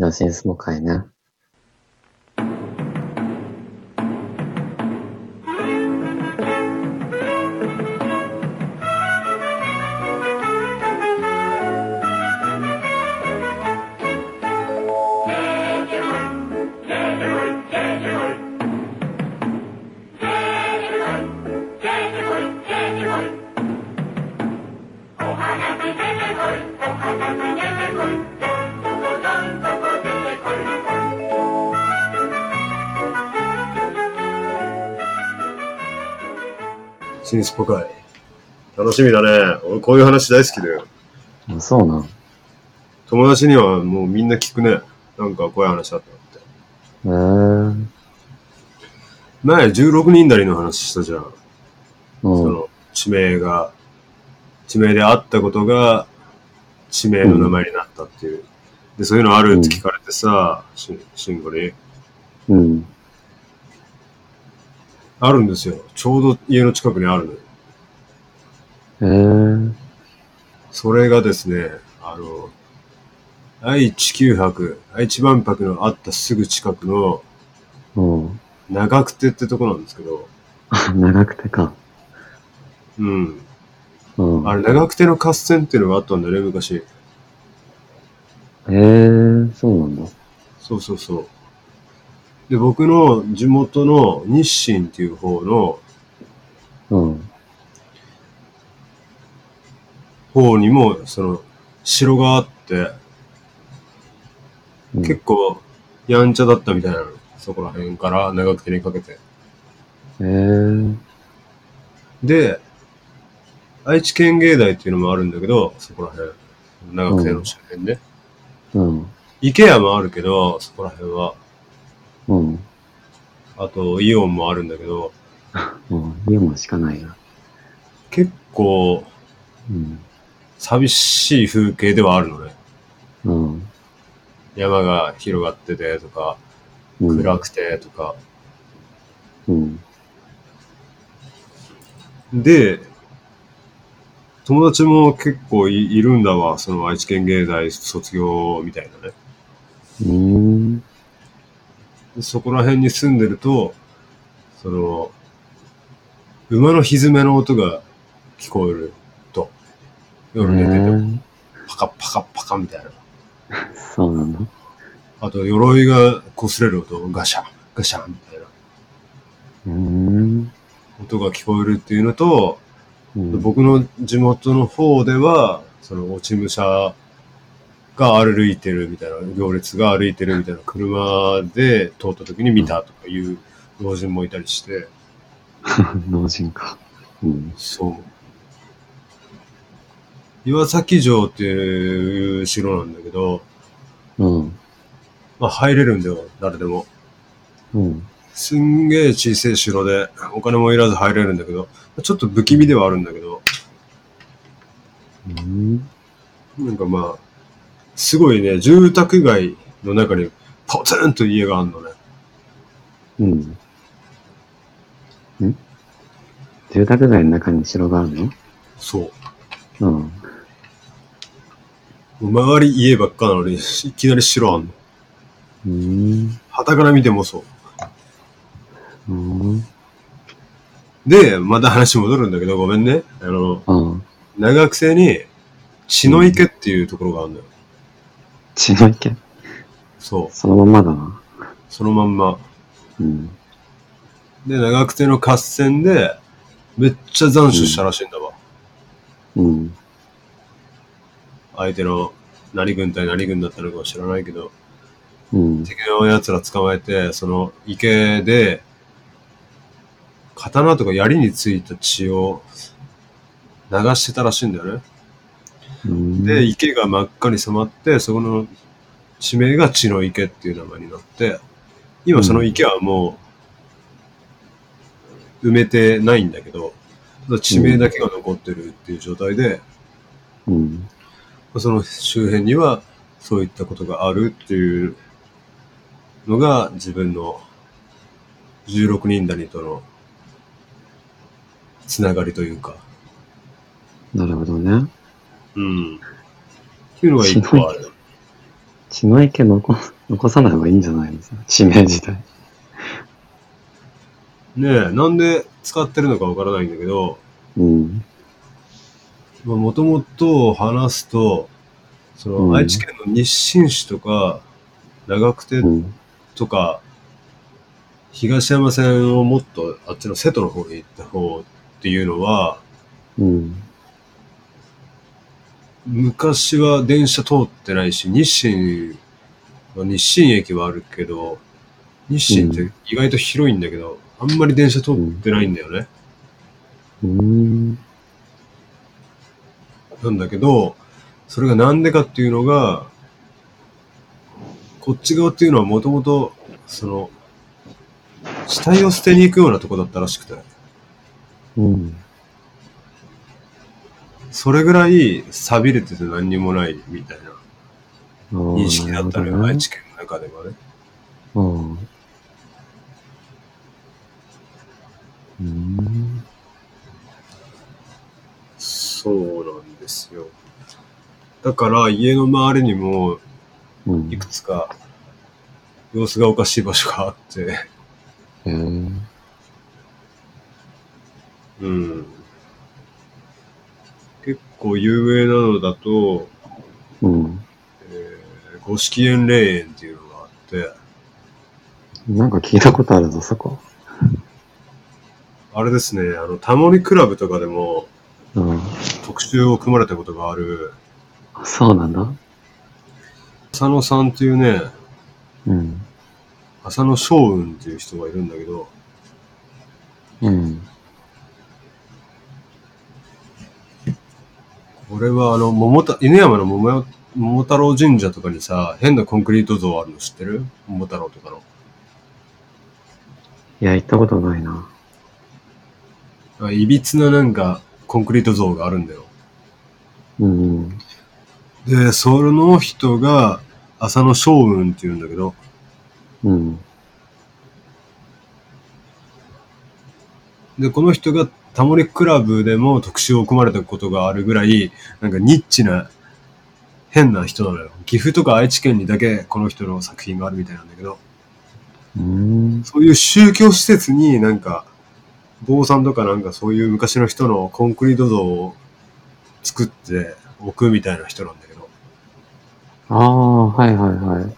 じゃあ、シ新スポ会。楽しみだね。俺こういう話大好きだよ。あそうなん。友達にはもうみんな聞くね。なんかこういう話あったって。えー。前16人なりの話したじゃん。うん。その地名が、地名であったことが地名の名前になったっていう。で、そういうのあるって聞かれてさ、し慎吾に。うん。あるんですよ。ちょうど家の近くにあるのよ。えー。それがですね、あの、愛知九博、愛知万博のあったすぐ近くのうん。長久手ってとこなんですけど、あ、長くてか。うん。うん。あれ、長久手の合戦っていうのがあったんだよね、昔。えー、そうなんだ。そうそうそう。で、僕の地元の日清っていう方のうん。方にも、その、城があって、うん、結構、やんちゃだったみたいなの。そこら辺から長久手にかけて。えー。で、愛知県芸大っていうのもあるんだけど、そこら辺。長久手の周辺ね。うん。池屋もあるけど、そこら辺は。うん。あと、イオンもあるんだけど、もう、家もしかないな。結構、うん。寂しい風景ではあるのね。うん。山が広がっててとか、うん。暗くてとか。うん。で、友達も結構いいるんだわ、その愛知県芸大卒業みたいなね。うーん。でそこら辺に住んでると、その、馬の蹄の音が聞こえると、夜寝てても、えーパカパカパカみたいな。そうなんだ。あと、鎧が擦れる音、ガシャン、ガシャンみたいなうーん。音が聞こえるっていうのと、うん、僕の地元の方では、その落ち武者が歩いてるみたいな、行列が歩いてるみたいな車で通った時に見たとかいう老人もいたりして、老人か。うん。そう。岩崎城っていう城なんだけど、うん。まあ入れるんだよ、誰でも。うん。すんげえ小さい城で、お金もいらず入れるんだけど、ちょっと不気味ではあるんだけど、うん。なんかまあ、すごいね、住宅街の中にポツンと家があるのね。うん。ん？住宅街の中に城があるの？そう。うん。周り家ばっかなのに、いきなり城あんの。うーん。旗から見てもそう。うん。で、また話戻るんだけど、ごめんね。あの、うん。長久手に、血の池っていうところがあるんだよ。血の池そう。そのまんまだな。そのまんま。うん。で、長久手の合戦で、めっちゃ斬首したらしいんだわ。うん。相手の何軍対何軍だったのかは知らないけど、うん。敵の奴ら捕まえて、その池で、刀とか槍についた血を流してたらしいんだよね。うん。で、池が真っ赤に染まって、そこの地名が血の池っていう名前になって、今その池はもう埋めてないんだけど、ただ地名だけが残ってるっていう状態で、うん。その周辺にはそういったことがあるっていうのが自分の16人谷とのつながりというか、なるほどね。うん。っていうのが一個ある。血の池残残さない方がいいんじゃないですか地名自体。ねえ、なんで使ってるのかわからないんだけど、うん。もともと話すと、その、うん愛知県の日清市とか、長久手うん。とか、東山線をもっとあっちの瀬戸の方に行った方っていうのは、うん。昔は電車通ってないし、日清、まあ日清駅はあるけど、日清って意外と広いんだけど、あんまり電車通ってないんだよね。うん。なんだけど、それがなんでかっていうのが、こっち側っていうのはもともと、その、死体を捨てに行くようなとこだったらしくて、うん。それぐらい錆びれてて何にもないみたいな認識だったのよ、愛知県の中ではね。うん。うん。そうなんですよ。だから家の周りにもうん。いくつか様子がおかしい場所があって、へえ。うん。結構有名なのだと、うん。えー、五色園霊園っていうのがあって、なんか聞いたことあるぞ、そこ。あれですね、あの、タモリクラブとかでもうん。特集を組まれたことがある、あそうなんだ。浅野さんっていうね、うん。浅野翔雲っていう人がいるんだけど、うん。これはあの、桃た、犬山の桃桃太郎神社とかにさ、変なコンクリート像あるの知ってる？桃太郎とかの。いや、行ったことないな。あいびつななんか、コンクリート像があるんだよ。うん。で、その人が、浅野翔雲っていうんだけど、うん。で、この人がタモリクラブでも特集を組まれたことがあるぐらい、なんかニッチな、変な人なのよ。岐阜とか愛知県にだけこの人の作品があるみたいなんだけど、うん。そういう宗教施設になんか、坊さんとかなんかそういう昔の人のコンクリート像を作って置くみたいな人なんだけど、ああ、はいはいはい。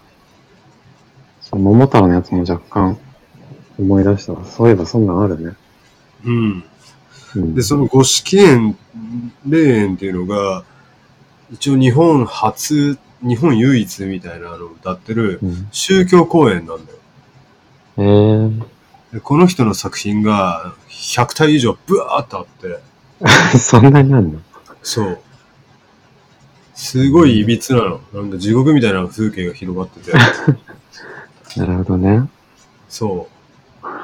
そう、桃太郎のやつも若干思い出したわ。そういえばそんなんあるね。うん。うん。で、その五色園、霊園っていうのが、一応日本初、日本唯一みたいなのを歌ってるうん、宗教公演なんだよ。えでこの人の作品が100体以上ブワーっとあって、え そんなにあんの？そう。すごい歪なの。なんか地獄みたいな風景が広がってて、なるほどね。そ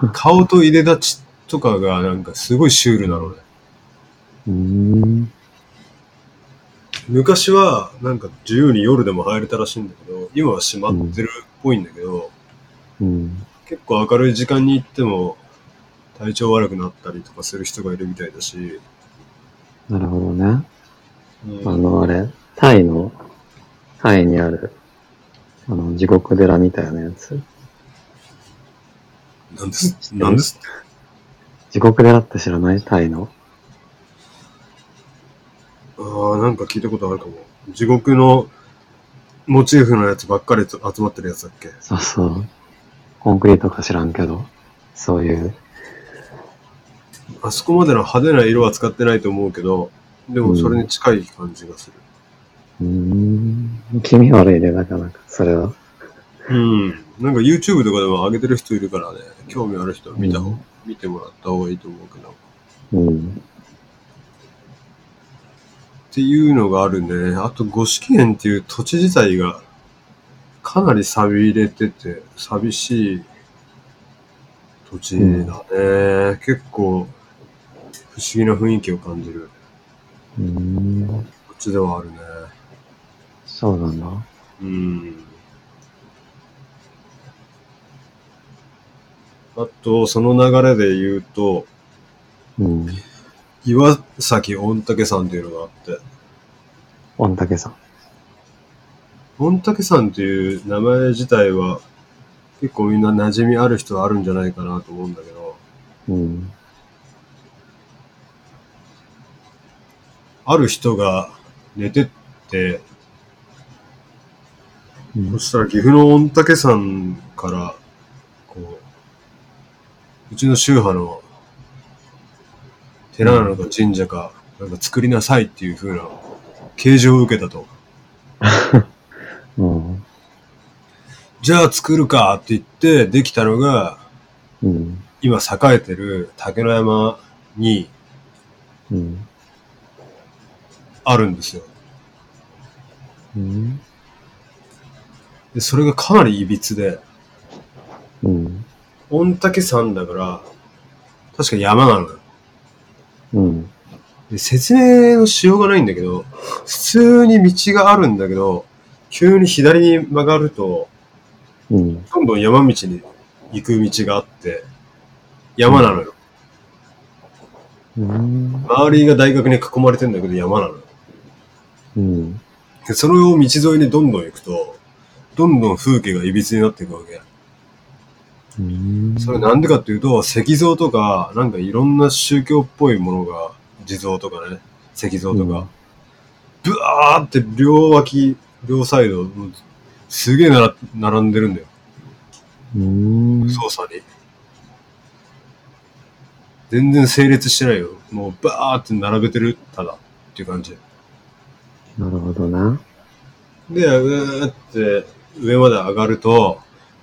う。顔と入れ立ちとかがなんかすごいシュールなのね。うーん。昔はなんか自由に夜でも入れたらしいんだけど、今は閉まってるっぽいんだけど、うん。結構明るい時間に行っても体調悪くなったりとかする人がいるみたいだし、なるほどね。うんあの、あれ、タイの、タイにある、あの、地獄寺みたいなやつ。なんです、なんですって？地獄寺って知らないタイの？ああ、なんか聞いたことあるかも。地獄のモチーフのやつばっかり集まってるやつだっけ？そうそう。コンクリートか知らんけど、そういう。あそこまでの派手な色は使ってないと思うけど、でもそれに近い感じがする。うーん。気味悪いね、なかなか、それは。うん。なんか YouTube とかでも上げてる人いるからね、興味ある人は見た方、うん見てもらった方がいいと思うけど。っうん。ていうのがあるね。あと、五色園っていう土地自体がかなり錆びれてて、寂しい土地だね。結構不思議な雰囲気を感じるうーん。土地ではあるね。そうなんだ。うん。あと、その流れで言うと、うん。岩崎御嶽山っていうのがあって、御嶽さん。御嶽山っていう名前自体は結構みんな馴染みある人はあるんじゃないかなと思うんだけど、うん。ある人が寝てって、うんそしたら岐阜の御嶽山から、こう、うちの宗派の寺なのか神社か、なんか作りなさいっていう風な啓示を受けたと。うん。じゃあ作るかって言ってできたのが、うん。今栄えてる竹の山にうん。あるんですよ。うん。で、それがかなり歪で、うん。御嶽山だから、確か山なのよ。うん。で説明のしようがないんだけど、普通に道があるんだけど、急に左に曲がると、うん。どんどん山道に行く道があって、山なのよ。うん。周りが大学に囲まれてんだけど山なのよ。うん。でそれを道沿いにどんどん行くと、どんどん風景が歪になっていくわけ。うん。それなんでかっていうと、石像とか、なんかいろんな宗教っぽいものが、地蔵とかね、石像とか、ブワーって両脇、両サイド、すげえなら並んでるんだよ。うん。操作に。全然整列してないよ。もうバーって並べてる、ただ。っていう感じ。なるほどな。で、うーって上まで上がると、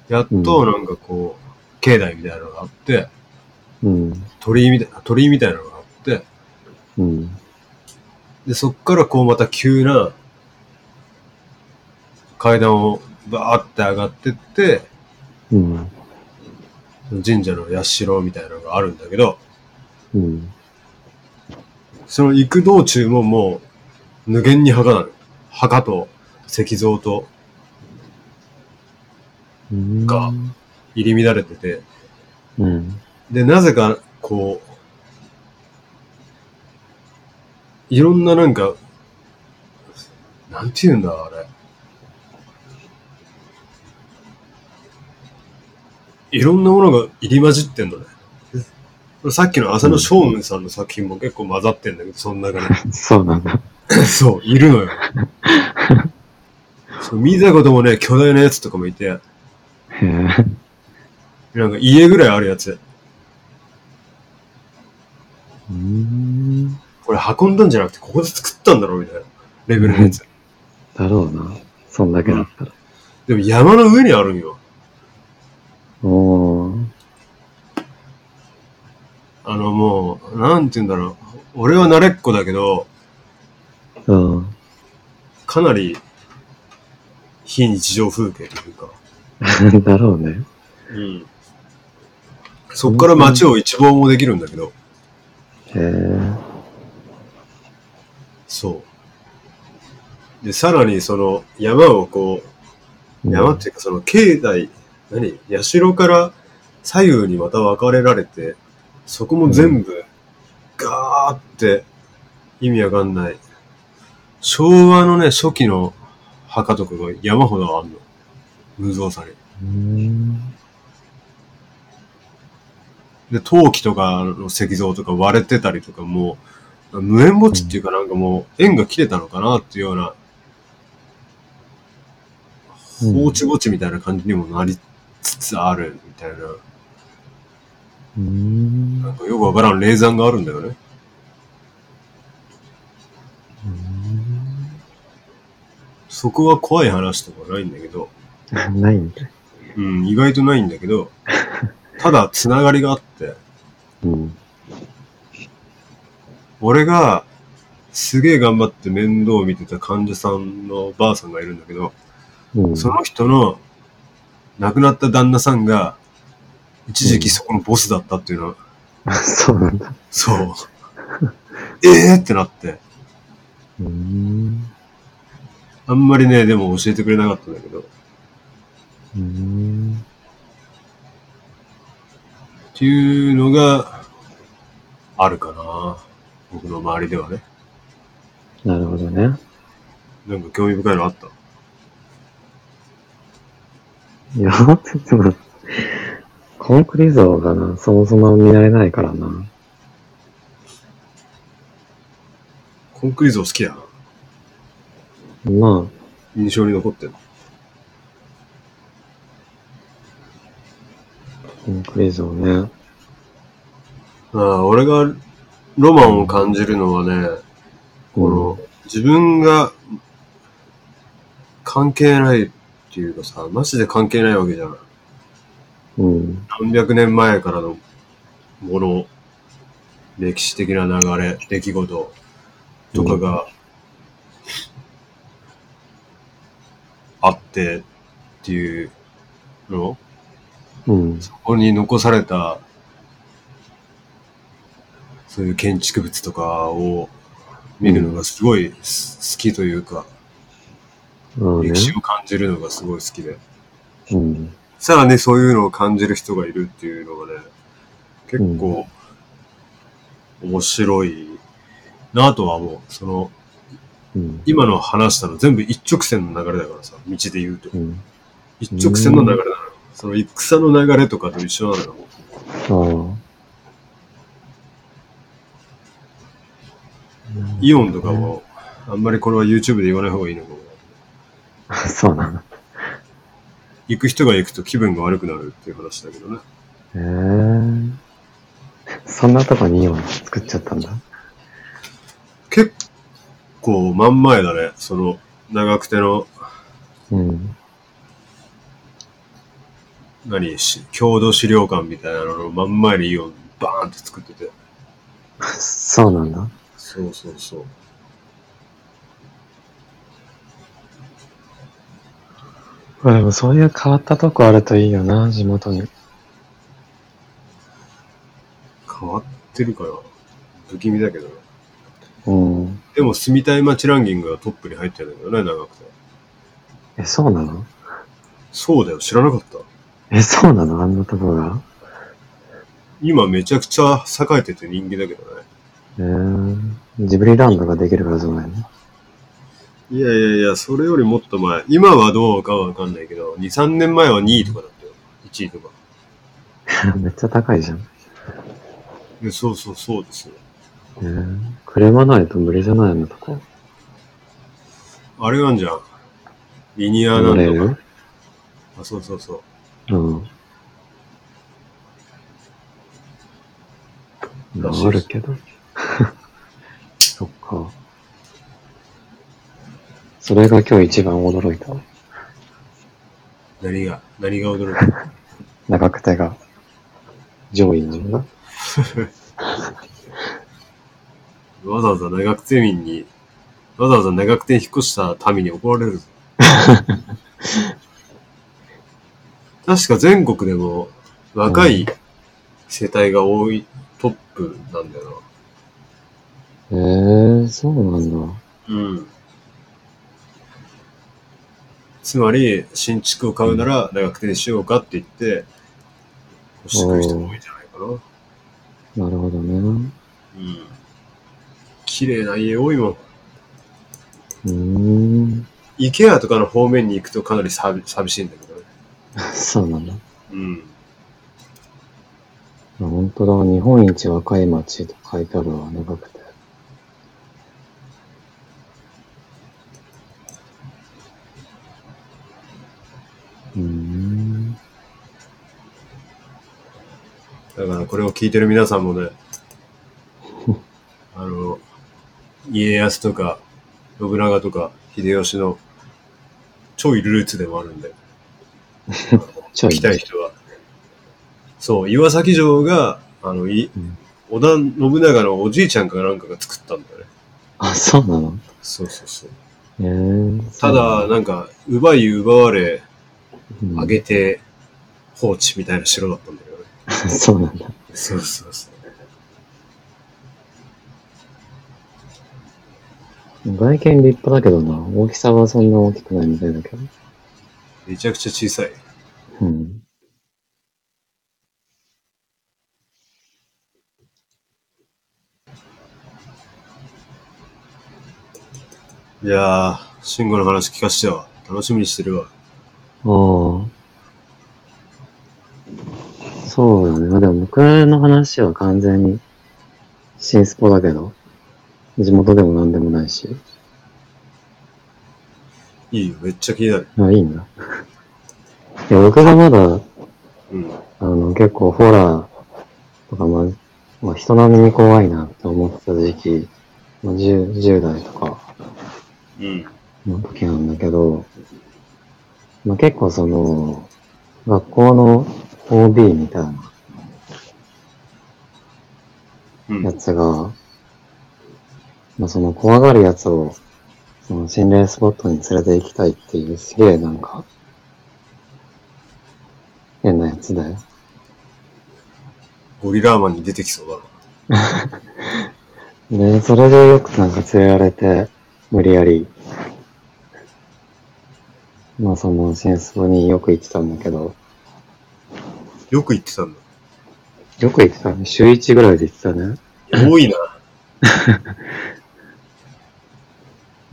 やっとなんかこう、境内みたいなのがあって、うん。鳥居みたいな、鳥居みたいなのがあって、うん。で、そっからこうまた急な階段をバーって上がってって、うん。神社の社みたいなのがあるんだけど、うん。その行く道中ももう無限に墓なの。墓と石像とうん。が入り乱れてて、うん。で、なぜかこう、いろんななんか、なんて言うんだ、あれ。いろんなものが入り混じってんのね。さっきの浅野将軍さんの作品も結構混ざってんだけど、その中に。そうなんだ。そう、いるのよ。そう見たこともね、巨大なやつとかもいて。なんか家ぐらいあるやつ。うん。これ運んだんじゃなくて、ここで作ったんだろうみたいなレベルのやつ。だろうな。そんだけだったら。でも山の上にあるんよ。おー。あのもう、なんて言うんだろう。俺は慣れっこだけど、うん。かなり非日常風景というか。だろうね。うん。そっから街を一望もできるんだけど、へえ。そう。で、さらにその山をこう、山っていうかその境内、何？社から左右にまた分かれられて、そこも全部、ガーって意味わかんない。昭和のね、初期の墓とかが山ほどあんの。無造作に。うん。で、陶器とかの石像とか割れてたりとかもう、無縁墓地っていうかなんかもう縁が切れたのかなっていうような、うん放置墓地みたいな感じにもなりつつあるみたいな、うん。なんかよくわからん霊山があるんだよね。そこは怖い話とかないんだけど、ないんだ。うん、意外とないんだけど、ただつながりがあって、うん。俺がすげえ頑張って面倒を見てた患者さんのばあさんがいるんだけど、うん。その人の亡くなった旦那さんが一時期そこのボスだったっていうのは、そうなんだ。そう。ええってなって、うん。あんまりね、でも教えてくれなかったんだけど、うん。っていうのがあるかな。僕の周りではね。なるほどね。なんか興味深いのあった？いや、でも、コンクリ像がな、そもそも見られないからな。コンクリ像好きやな。ま印象に残ってる。あ、コンクリ像ね。ああ、俺がロマンを感じるのはね、この、自分が関係ないっていうかさ、マジで関係ないわけじゃん。うん。何百年前からのもの、歴史的な流れ、出来事とかがあってっていうのうん。ここに残された、そういう建築物とかを見るのがすごいす好きというか、まあね歴。史を感じるのがすごい好きで。うん。さらにそういうのを感じる人がいるっていうのがね、結構面白いなとは思う。その、うん。今の話したの全部一直線の流れだからさ、道で言うと。うん。一直線の流れなのよ。その戦の流れとかと一緒なのよ。あイオンとかも、あんまりこれは YouTube で言わない方がいいのかも。あ。そうなの。行く人が行くと気分が悪くなるっていう話だけどね。へえそんなとこにイオン作っちゃったんだ。結構真ん前だね。その、長くての、うん。何し、郷土資料館みたいなのの真ん前にイオンバーンって作ってて。そうなんだ。そうそうそう。まあでもそういう変わったとこあるといいよな、地元に。変わってるかな不気味だけどね。うん。でも住みたい街ランキングがトップに入ってるんだけどね、長くて。え、そうなのそうだよ、知らなかった。え、そうなの？あんなとこが？今めちゃくちゃ栄えてて人気だけどね。えー、ジブリランドができるからじゃないのいやいやいや、それよりもっと前。今はどうかはわかんないけど、2、3年前は2位とかだったよ。1位とか。めっちゃ高いじゃん。でそうそうそうですよ。えー、車ないと無理じゃないあんなとこ。あれなんじゃん。リニアなんとあ、そうそうそう。うん。らしいあるけど。そっか。それが今日一番驚いた。何が、何が驚いた？長くてが上位なのが。わざわざ長久手民に、わざわざ長久手に引っ越した民に怒られるぞ。確か全国でも若い世帯が多いトップなんだよええー、そうなんだ。な。うん。つまり、新築を買うなら長久手にしようかって言って、欲してくる人も多いんじゃないかな。なるほどね。うん。綺麗な家多いもん。うーん。イケアとかの方面に行くとかなり寂寂しいんだけどね。そうなんだ。うん。あ本当だ。日本一若い町と書いてあるわ。長くて。うーん。だからこれを聞いてる皆さんもね、あの、家康とか、信長とか、秀吉のちょいルーツでもあるんで、来。たい人は。そう、岩崎城が、あの、いうん織田信長のおじいちゃんかなんかが作ったんだよね。あ、そうなの？そうそうそう。ええー。ただ、なんか、奪い奪われ、うん、上げて、放置みたいな城だったんだよね。そうなんだ。そうそうそう。外見立派だけどな。大きさはそんな大きくないみたいだけど。めちゃくちゃ小さい。うん。いやー、慎吾の話聞かしてよ。楽しみにしてるわ。ああ。そうだね。まあでも僕の話は完全に新スポだけど、地元でもなんでもないし。いいよ、めっちゃ気になる。あ、いいんだ。いや、僕がまだ、うん。あの、結構ホラーとか、まあ、まあ、人並みに怖いなって思ってた時期、まあ、10, 10代とかうん。の時なんだけど、まあ、結構その、学校の OB みたいなうん。やつが、まあ、その怖がるやつを、その心霊スポットに連れて行きたいっていうすげえなんか、変なやつだよ。ゴリラーマンに出てきそうだな。で、それでよくなんか連れられて、無理やり、まあその戦争によく行ってたんだけど、よく言ってたんだ。よく行ってたね。週1ぐらいで行ってたね。多いな。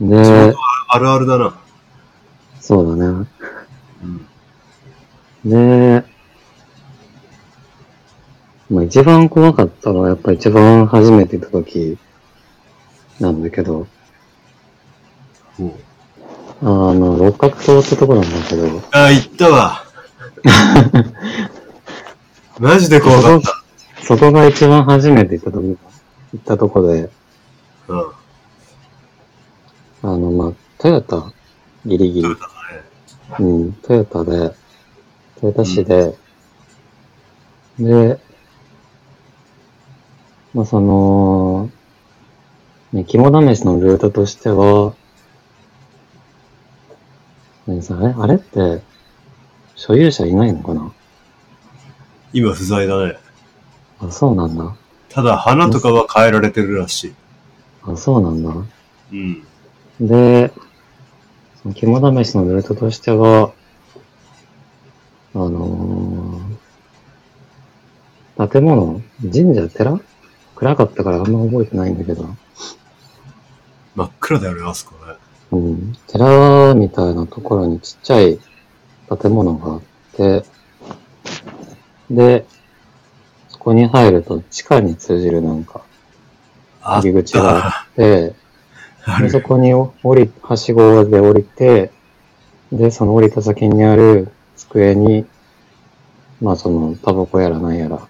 で、あるあるだな。そうだね。うん。で、まあ一番怖かったのはやっぱ一番初めて行った時なんだけど、もうあの、六角塔ってとこなんだけど、ああ、行ったわ。マジで怖かった。そこが一番初めて行った時、行ったとこで、うん。あの、まあ、トヨタ、ギリギリ。うん、トヨタで、トヨタ市で、で、まあ、その、ね、肝試しのルートとしては、ね、さあれ？あれって、所有者いないのかな？今不在だね。あ、そうなんだ。ただ、花とかは変えられてるらしい。あ、そうなんだ。うん。で、その肝試しのルートとしては、あのー建物、神社、寺？暗かったからあんま覚えてないんだけど、真っ暗だよね、あそこね。うん、寺みたいなところにちっちゃい建物があって、で、そこに入ると地下に通じるなんかあ入り口があって、あでそる。こに降り、はしごで降りて、で、その降りた先にある机に、まあその、タバコやらなんやら、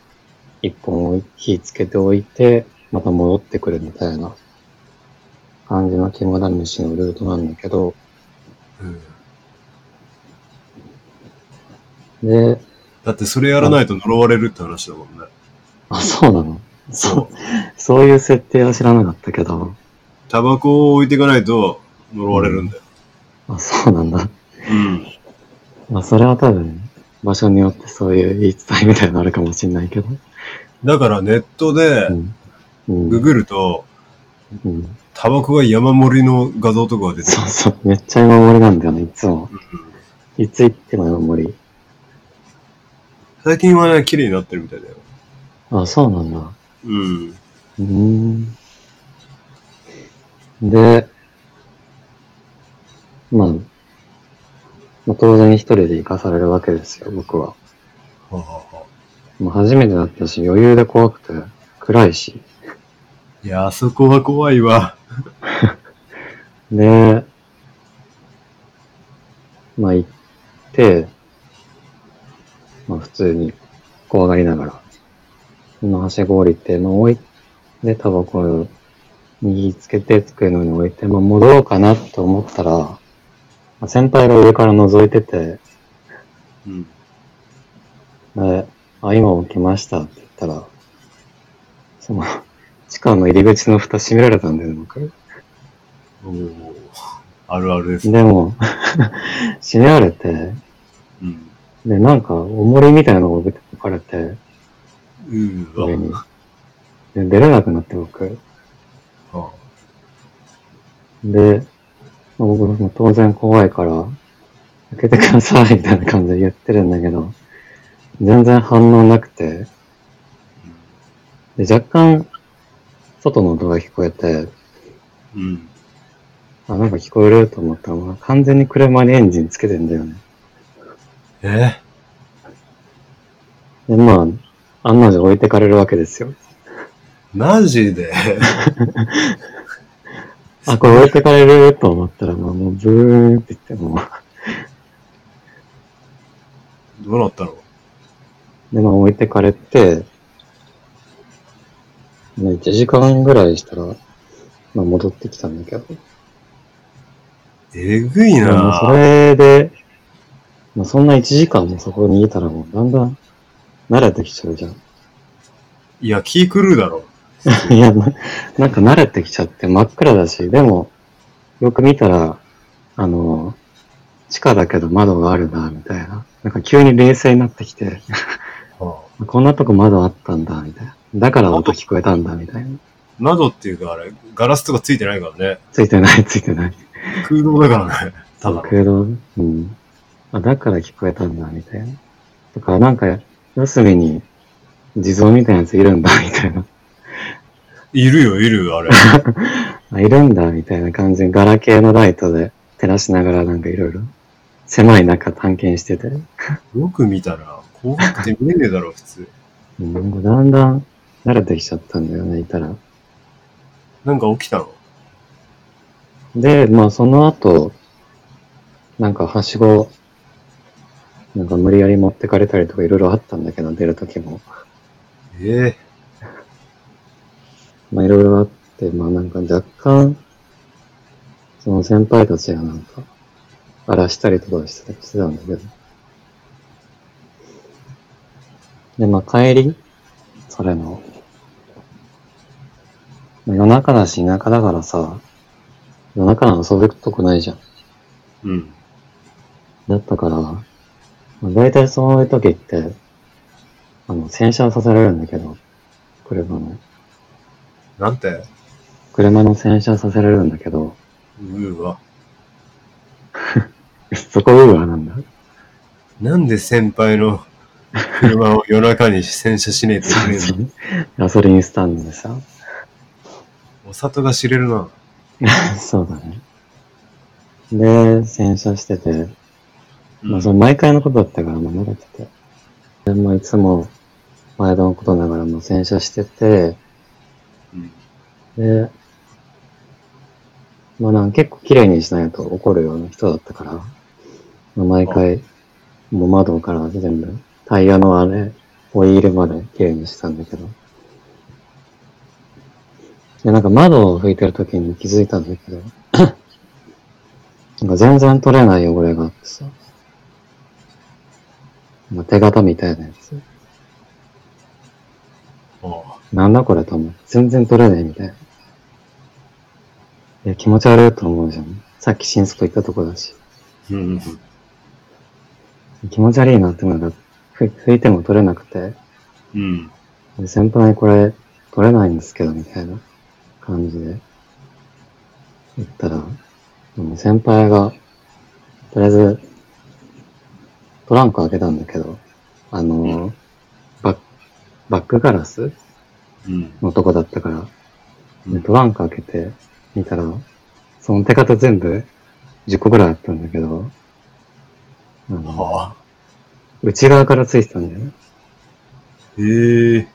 一本置い火つけておいて、また戻ってくるみたいな感じの肝試しのルートなんだけど、うんで、だってそれやらないと呪われるって話だもんね。あ、そうなの？そう。そういう設定は知らなかったけど、タバコを置いていかないと呪われるんだよ。あ、そうなんだ。うん。まあそれは多分、場所によってそういう言い伝えみたいなのあるかもしれないけど。だからネットでうん。うん。ググると、うんタバコが山盛りの画像とかが出てくる。そうそう、めっちゃ山盛りなんだよね、いつも。うんいつ行っても山盛り。最近はね、綺麗になってるみたいだよ。あ、そうなんだ。うん。うーん。で、まあ、まあ、当然一人で行かされるわけですよ、僕は。もう初めてだったし、余裕で怖くて、暗いし。いや、あそこは怖いわ。で、まあ行って、まあ普通に怖がりながら、そのはしご降りて、まあ置いて、タバコを右つけて机の上に置いて、まあ戻ろうかなと思ったら、まあ先輩が上から覗いてて、うん。で、あ、今起きましたって言ったら、その、地下の入り口の蓋閉められたんだよね、僕。おーあるあるです。でも、閉められて、うん。で、なんか、重りみたいなのが置かれて、うん。上に。で、出れなくなって僕。あで、まあ僕も当然怖いから、開けてくださいみたいな感じで言ってるんだけど、全然反応なくて、で、若干、外の音が聞こえて、うん。あ、なんか聞こえると思ったら、まあ完全に車にエンジンつけてんだよね。え？で、まあ、案の定置いてかれるわけですよ。マジで？あ、これ置いてかれると思ったら、まあもうブーンって言ってもう、どうなったの？で、まあ置いてかれて、まあ1時間ぐらいしたら、まあ戻ってきたんだけど、えぐいでもそなれで、まあそんな1時間もそこにいたらもうだんだん慣れてきちゃうじゃん。いや、気狂うだろ。いや、ななんか慣れてきちゃって真っ暗だし、でも、よく見たら、あの、地下だけど窓があるな、みたいな。なんか急に冷静になってきて、はこんなとこ窓あったんだ、みたいな。だから音聞こえたんだ、みたいな。窓っていうかあれ、ガラスとかついてないからね。ついてない、ついてない。空洞だからね。ただの。空洞うん。あ、だから聞こえたんだ、みたいな。だからなんか、四隅に地蔵みたいなやついるんだ、みたいな。いるよ、いるよ、あれ。あ、いるんだ、みたいな感じで、ガラケーのライトで照らしながらなんかいろいろ、狭い中探検してて、よく見たら、怖くて見えねえだろ、普通。うんなんかだんだん慣れてきちゃったんだよね、いたら。なんか起きたの？で、まあその後、なんかはしご、なんか無理やり持ってかれたりとかいろいろあったんだけど、出るときも。ええまあいろいろあって、まあなんか若干、その先輩たちがなんか、荒らしたりとかしてたしてたんだけど。で、まあ帰り、それの、まあ夜中だし田舎だからさ、夜中なの遊ぶとこないじゃん。うん。だったから、まあ、大体そういう時って、あの、洗車させられるんだけど、車の。なんて？車の洗車させられるんだけど、うーわ。そこウーアなんだ？なんで先輩の車を夜中に洗車しねえといけねえの？ガソリンスタンドでさ。お里が知れるな。そうだね。で、洗車してて、まあその毎回のことだったから、まあ慣れてて。で、まあいつも、前のことながらも洗車してて、うん。で、まあなんか結構綺麗にしないと怒るような人だったから、まあ、毎回、もう窓から全部、タイヤのあれ、ホイールまで綺麗にしたんだけど。で、なんか窓を拭いてる時に気づいたんだけど、なんか全然取れない汚れがあってさ、なんか手形みたいなやつ。ああなんだこれと思う。全然取れねえみたいな。いや、気持ち悪いと思うじゃん。さっき新宿行ったとこだし。うんうん気持ち悪いなってなんか、ふ拭いても取れなくて。うん。で先輩にこれ取れないんですけど、みたいな感じで言ったら、でも先輩が、とりあえず、トランク開けたんだけど、あの、バッバックガラスうん。のとこだったから、うんでトランク開けて見たら、その手形全部10個ぐらいあったんだけど、あのはあ。内側からついてたんだよね。ええ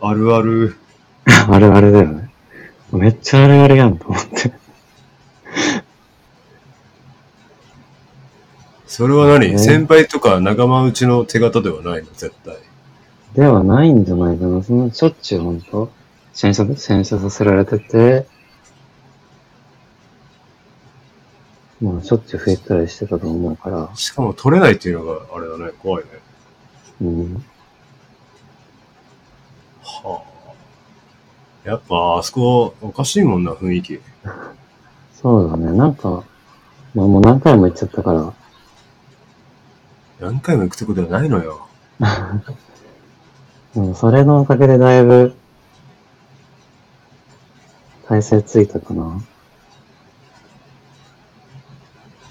あるある。あれあれだよね。めっちゃあれあれやんと思って。それは何、ね先輩とか仲間内の手形ではないの？絶対。ではないんじゃないかな。そのしょっちゅうほんと、洗車、洗車させられてて、まあしょっちゅう拭いたりしてたと思うから、しかも取れないっていうのがあれだね。怖いね。うん。はあ。やっぱ、あそこ、おかしいもんな、雰囲気。そうだね。なんか、まあもう何回も言っちゃったから、何回も行くってことはないのよ。で もそれのおかげでだいぶ、体勢ついたかな。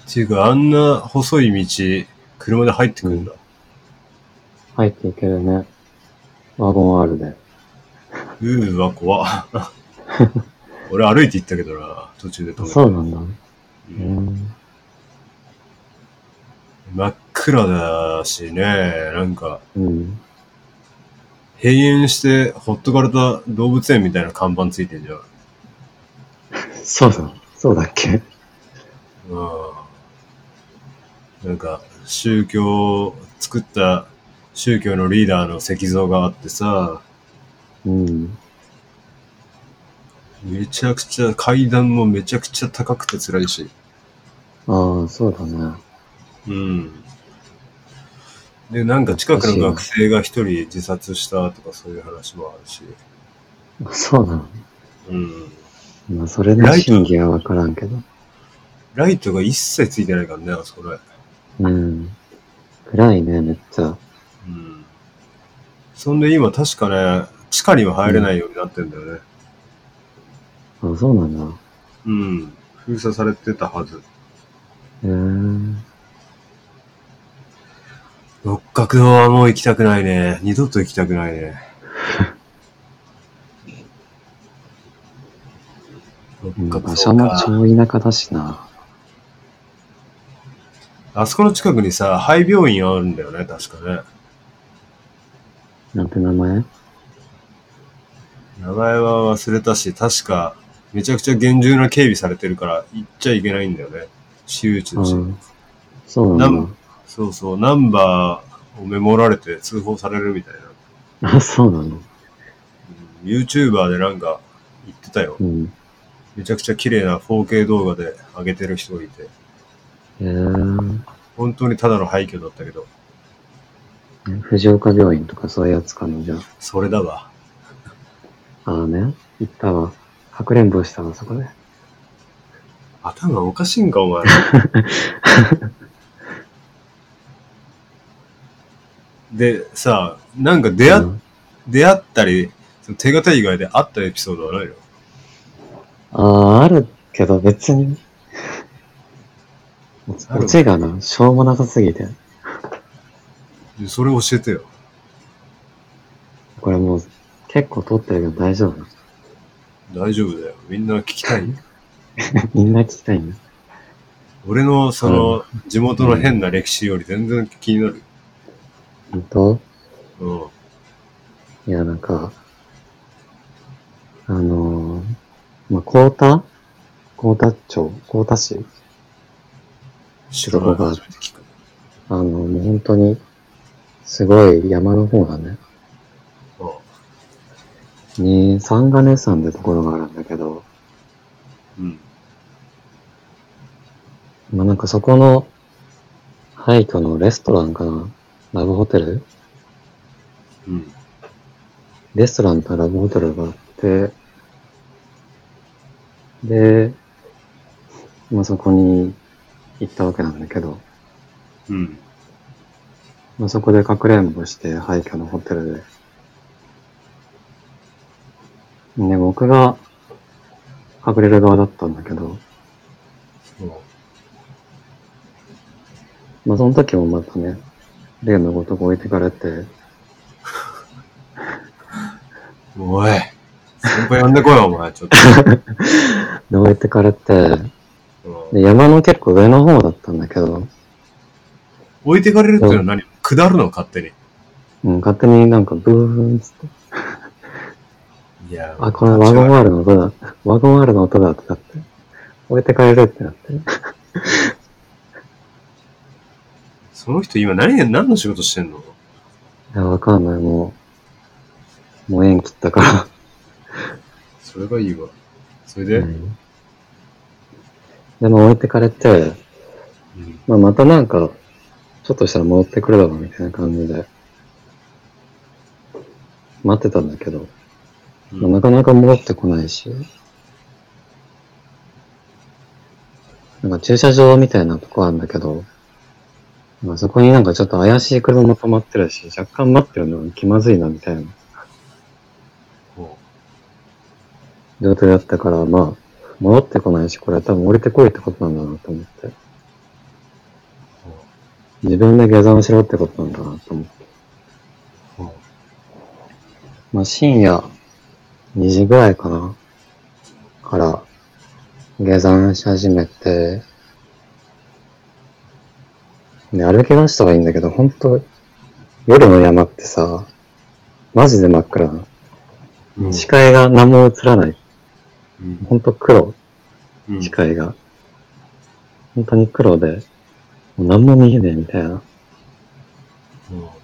っていうか、あんな細い道、車で入ってくるんだ。入っていけるね。ワゴン R で。うーわ、怖っ 俺歩いて行ったけどな、途中で止めて。そうなんだ。ううんん。真っ暗だしね、なんか、うん。閉園してほっとかれた動物園みたいな看板ついてんじゃん。そうだ。そうだっけ？うん。なんか、宗教、作った宗教のリーダーの石像があってさ、うん。めちゃくちゃ、階段もめちゃくちゃ高くて辛いし。ああ、そうだね。うん。で、なんか近くの学生が一人自殺したとかそういう話もあるし。そうなの。うん。まあ、それの真偽はわからんけど。ライトが一切ついてないからね、あそこね。うん。暗いね、めっちゃ。うん。そんで今確かね、地下には入れないようになってんだよね。あ、そうなんだ。うん。封鎖されてたはず。へえ。六角堂はもう行きたくないね。二度と行きたくないね。うん場所も。超田舎だしな。あそこの近くにさ、廃病院あるんだよね、確かね。なんて名前？名前は忘れたし、確か、めちゃくちゃ厳重な警備されてるから、行っちゃいけないんだよね。私有地だし。うんそうなんだ。そうそう、ナンバーをメモられて通報されるみたいな。あ、そうなの。うん YouTuber でなんか言ってたよ。うん。めちゃくちゃ綺麗な 4K 動画で上げてる人がいて。へえ。本当にただの廃墟だったけど、藤岡病院とかそういうやつかな、じゃそれだわ。あ。ああね。行ったわ。かくれんぼしたわ、そこで。頭おかしいんか、お前。で、さ、なんか出会,、うん出会ったり、その手形以外で会ったエピソードはないの？ああ、あるけど別に。あるオチがな、しょうもなさすぎて。でそれ教えてよ。これもう結構撮ってるけど大丈夫大丈夫だよ。みんな聞きたい？みんな聞きたいね。俺のその地元の変な歴史より全然気になる。本当？うん。いや、なんか、あのー、まあ、高田？高田町？高田市？知らない。どこが。あの、もう本当に、すごい山の方だね。に、三金山ってところがあるんだけど、うん。まあ、なんかそこの廃墟のレストランかなラブホテル？うん。レストランとラブホテルがあって、で、まあ、そこに行ったわけなんだけど、うん。まあ、そこでかくれんぼして廃墟のホテルで。で、僕が隠れる側だったんだけど、まあ、その時もまたね、例のごとく置いてかれて、おい。先輩呼んでこいよ、お前。ちょっと。で、置いてかれて、うんで、山の結構上の方だったんだけど、置いてかれるっていうのは何？下るの？勝手に。うん、勝手になんかブーンっつって、いやあ、これワゴン R の音だ、ワゴン R の音だってなって、置いてかれるってなって、その人今何、何の仕事してんの？いや、わかんない、もう、もう縁切ったから。それがいいわ。それで、うんでも置いてかれて、うん。まあ、またなんか、ちょっとしたら戻ってくるだろうみたいな感じで、待ってたんだけど、まあ、なかなか戻ってこないし、なんか駐車場みたいなとこあるんだけど、まあ、そこになんかちょっと怪しい車も止まってるし、若干待ってるのが気まずいなみたいな。ほ状態だったから、まあ、戻ってこないし、これは多分降りてこいってことなんだなと思って。自分で下山しろってことなんだなと思って。まあ、深夜2時ぐらいかなから下山し始めて、で、歩き出したはいいんだけど、本当夜の山ってさ、マジで真っ暗なの。うん視界が何も映らない。うんほんと黒、うん視界が。本当に黒で、もう何も見えねえみたいな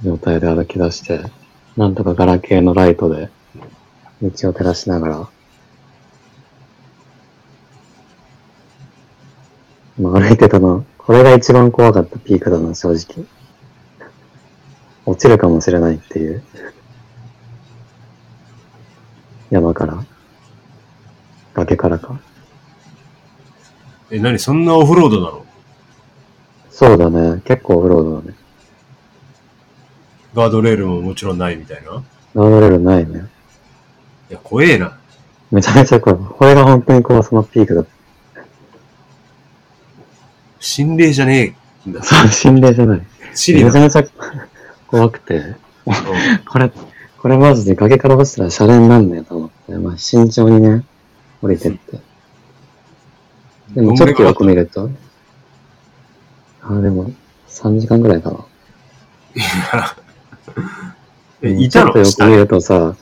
状態で歩き出して、なんとかガラケーのライトで道を照らしながら、まあ、歩いてたの、これが一番怖かったピークだな、正直。落ちるかもしれないっていう。山から。崖からか。え、何？そんなオフロードなの？そうだね。結構オフロードだね。ガードレールももちろんないみたいな？ガードレールないね。いや、怖えな。めちゃめちゃ怖い。これが本当に怖さのピークだ。心霊じゃねえんだ。そう、心霊じゃない。シリだ。めちゃめちゃ怖くて、これ、これマジで崖から落ちたらシャレになんねえと思って、まあ慎重にね、降りてって。でもちょっとよく見ると、あ、でも3時間ぐらいかな。え、うんいたの？ちょっとよく見るとさ、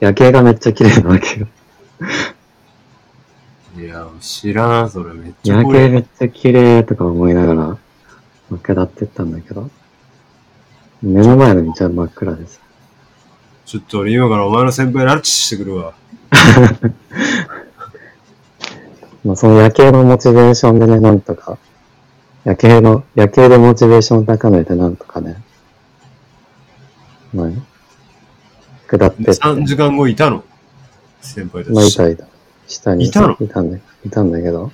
夜景がめっちゃ綺麗なわけよ。いや、知らん、それめっちゃ夜。景めっちゃ綺麗とか思いながら、下ってったんだけど、目の前の道は真っ暗です。ちょっと俺今からお前の先輩にラッチしてくるわ。まあその夜景のモチベーションでね、なんとか、夜景の、夜景でモチベーションを高めてなんとかね、まあ、下ってって、3時間後いたの？先輩たち。まあいたいた。下にいたのいたんだいたんだけど。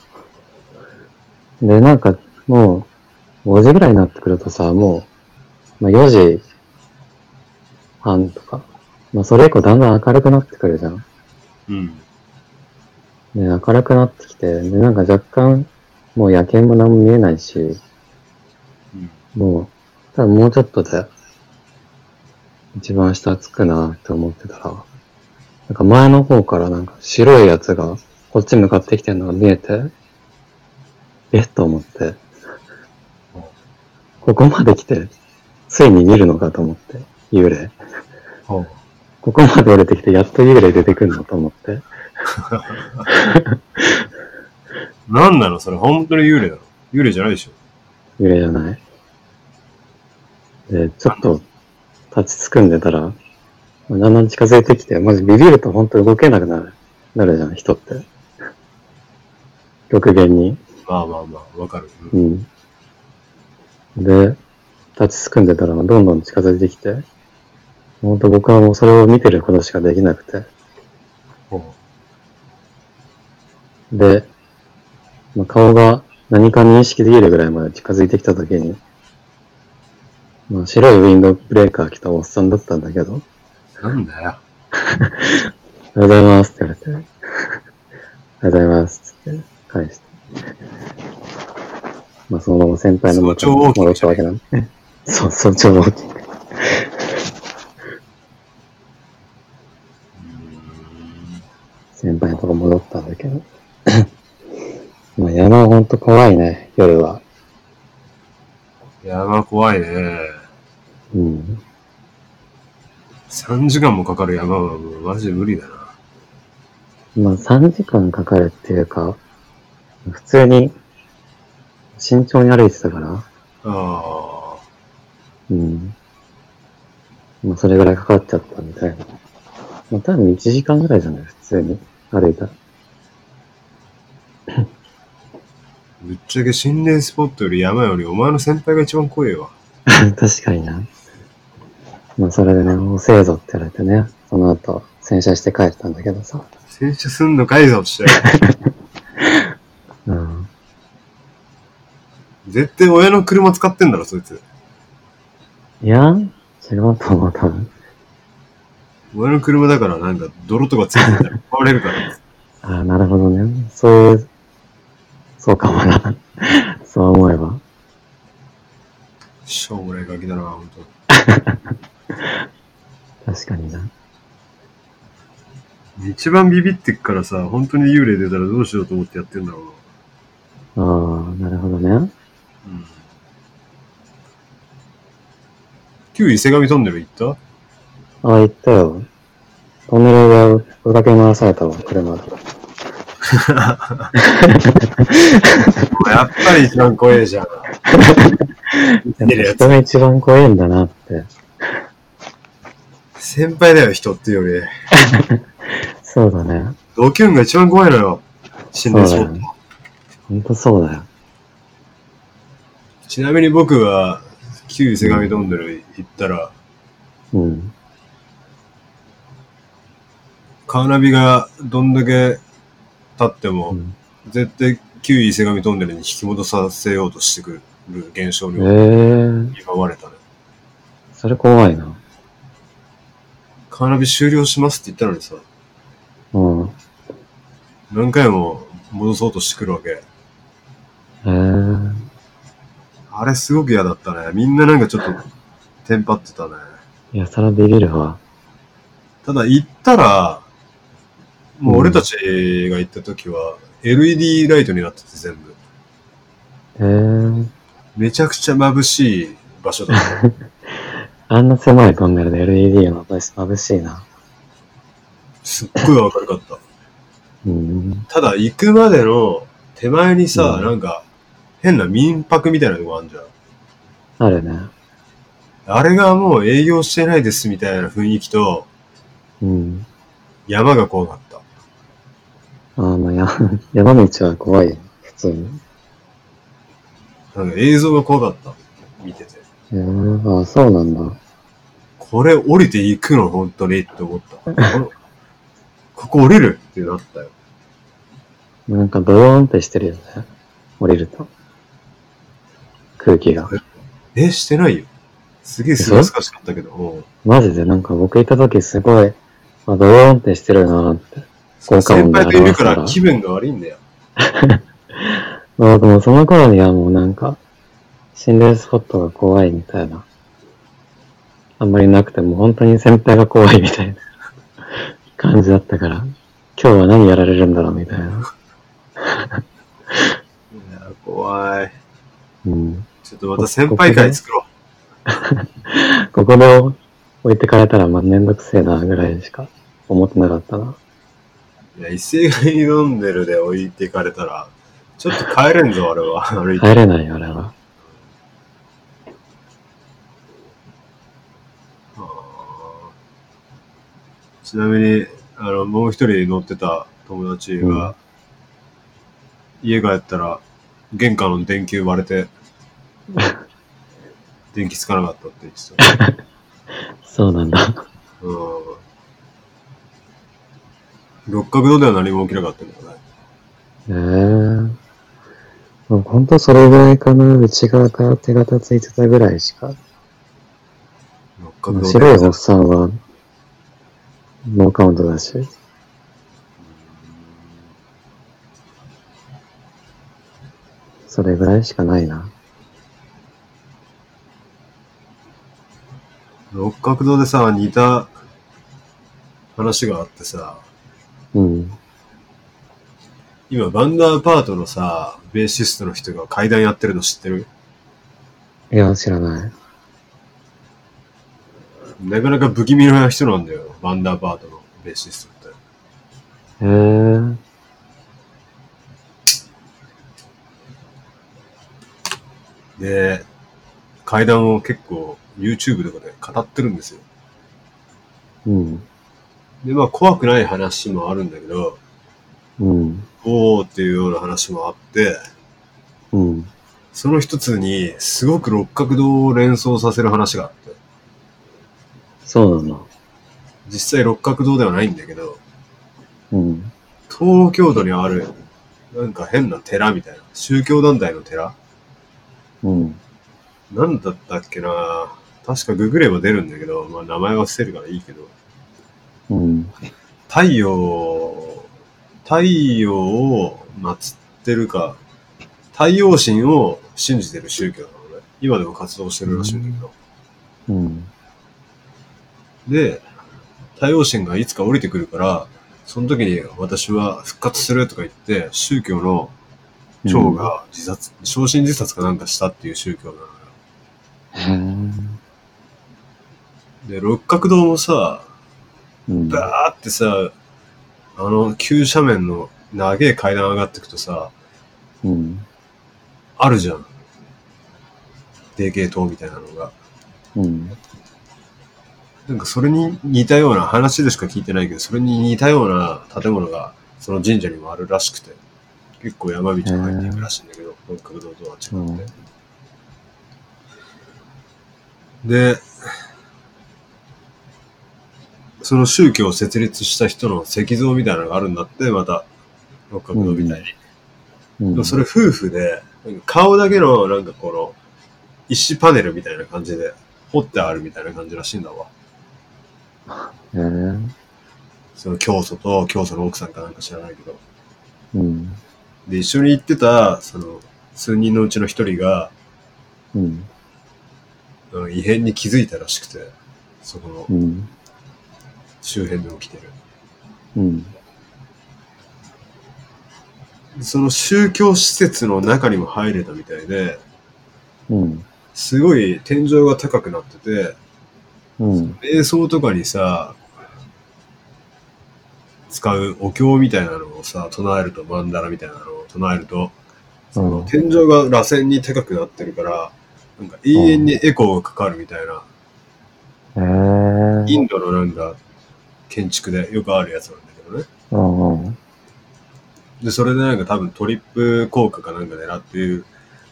で、なんかもう、5時ぐらいになってくるとさ、もう、まあ4時半とか、まあそれ以降だんだん明るくなってくるじゃん。うん。ね、明るくなってきて、で、なんか若干、もう夜景も何も見えないし、うん。もう、多分もうちょっとで、一番下着くなって思ってたら、なんか前の方からなんか白いやつがこっち向かってきてるのが見えて、えっと思って、ここまで来て、ついに見るのかと思って、幽霊。ここまで降りてきて、やっと幽霊出てくるのと思って。何なのそれ本当に幽霊なの？幽霊じゃないでしょ幽霊じゃない？で、ちょっと立ちすくんでたら、だんだん近づいてきて、マジビビると本当動けなくなる、なるじゃん、人って。極限に。まあまあまあ、わかる。ううんん。で、立ちすくんでたらどんどん近づいてきて、本当僕はもうそれを見てることしかできなくて。ほで、まあ、顔が何か認識できるぐらいまで近づいてきたときに、まあ、白いウィンドブレーカー着たおっさんだったんだけど、うなんだよ。おはようございますって言われて、おはようございますって返して。まあ、そのまま先輩の元に戻ったわけなんで。そう、早朝ウォーキ先輩のとこ戻ったんだけど。まあ、山はほんと怖いね、夜は。山怖いね。うん。3時間もかかる山はもうマジで無理だな。まあ、3時間かかるっていうか、普通に慎重に歩いてたから、ああ。うん。まあ、それぐらいかかっちゃったみたいな。まあ、多分1時間ぐらいじゃない普通に歩いたら。ぶっちゃけ心霊スポットより山よりお前の先輩が一番怖いわ。確かにな。まあ、それでね、おせえぞって言われてね、その後、洗車して帰ったんだけどさ。洗車すんのかいぞって。うん。絶対親の車使ってんだろ、そいつ。いや、違うと思う、多分。親の車だからなんか泥とかついてたら 壊れるから。ああ、なるほどね。そういう、そうかもな。そう思えば。しょうもないガキだな、ほんと。確かにな。一番ビビってっからさ、本当に幽霊出たらどうしようと思ってやってんだろうな。ああ、なるほどね。うん。旧伊勢神トンネル行った？あ、行ったよ。トンネルが追いかけ回されたわ、車で。やっぱり一番怖いじゃん。人が一番怖いんだなって。先輩だよ、人っていうより。そうだね。同級生が一番怖いのよ。心霊スポットそうだよ。ほんとそうだよ。ちなみに僕は、旧伊勢神トンネル行ったら、うん。カーナビがどんだけ経っても、うん絶対旧伊勢神トンネルに引き戻させようとしてくる現象ええにー、見舞われたね。それ怖いな。カーナビ終了しますって言ったのにさ、うん。何回も戻そうとしてくるわけ。ええー、あれすごく嫌だったね。みんななんかちょっと、テンパってたね。いや、そらビビるわ。ただ行ったら、もう俺たちが行った時は、LED ライトになってて全部。ええー、めちゃくちゃ眩しい場所だった。あんな狭いトンネルで LED が眩し眩しいな。すっごい明るかった。うん。ただ行くまでの手前にさ、うんなんか変な民泊みたいなとこあるじゃん。あるね。あれがもう営業してないですみたいな雰囲気とうん。山が怖かった。ああ、まあ、や、山道は怖いよ。普通に。なんか映像が怖かった。見てて。ええー、ああ、そうなんだ。これ降りていくの本当に？って思った。こここ降りる？ってなったよ。なんかドーンってしてるよね。降りると。空気が。え、してないよ。すげえすがすがしかったけど。うんマジで？なんか僕行った時すごい、あ、ドーンってしてるなーって。効果音で先輩といるか表したらら気分が悪いんだよ。まあでもその頃にはもうなんか、心霊スポットが怖いみたいな。あんまりなくても本当に先輩が怖いみたいな感じだったから、今日は何やられるんだろうみたいな。いや、怖い。うん。ちょっとまた先輩会作ろここで置いてかれたらまあめんどくせえなぐらいしか思ってなかったな。う。いや、一斉に飲んでるで置いてかれたら、ちょっと帰れんぞ、俺は。歩いて。帰れないよ、あれは。ちなみに、あの、もう一人乗ってた友達が、家帰ったら、玄関の電球割れて、電気つかなかったって言ってた。そうなんだ。うん。六角堂では何も起きなかったけどね。ええもうほんとそれぐらいかな。内側から手形ついてたぐらいしか。六角堂で白いおっさんは、ノーカウントだし。それぐらいしかないな。六角堂でさ、似た話があってさ、うん。今、バンダーパートのさ、ベーシストの人が階段やってるの知ってる？いや、知らない。なかなか不気味な人なんだよ、バンダーパートのベーシストって。へえ。で、階段を結構 YouTube とかで語ってるんですよ。うん。で、まあ怖くない話もあるんだけど、うん。おーっていうような話もあって、うん。その一つにすごく六角堂を連想させる話があって、そうなんだ。実際六角堂ではないんだけど、うん。東京都にある、なんか変な寺みたいな、宗教団体の寺？うん。なんだったっけな確かググれば出るんだけど、まあ名前は伏せるからいいけど、うん。太陽、太陽を祀ってるか、太陽神を信じてる宗教なのね。今でも活動してるらしいんだけど。うん。で、太陽神がいつか降りてくるから、その時に私は復活するとか言って、宗教の長が自殺、昇進自殺かなんかしたっていう宗教なのよ。で、六角堂もさ、うん。バーってさ、あの急斜面の長い階段上がってくとさ、うん。あるじゃん。でけえ塔みたいなのが。うん。なんかそれに似たような話でしか聞いてないけど、それに似たような建物がその神社にもあるらしくて、結構山道に入っていくらしいんだけど、六角堂とは違って。で、その宗教を設立した人の石像みたいなのがあるんだって、また、六角堂みたいに。うん。それ夫婦で、顔だけのなんかこの、石パネルみたいな感じで彫ってあるみたいな感じらしいんだわ。えー、その教祖と教祖の奥さんかなんか知らないけど。うん。で、一緒に行ってた、その、数人のうちの一人が、うん。うん異変に気づいたらしくて、そこのうん。周辺で起きてる。うん。その宗教施設の中にも入れたみたいで、うん。すごい天井が高くなってて、うん。瞑想とかにさ、使うお経みたいなのをさ、唱えると、マンダラみたいなのを唱えると、そのうん天井が螺旋に高くなってるから、なんか永遠にエコーがかかるみたいな、えー。インドのなんか建築でよくあるやつなんだけどね。うんうん。で、それでなんか多分トリップ効果かなんか狙って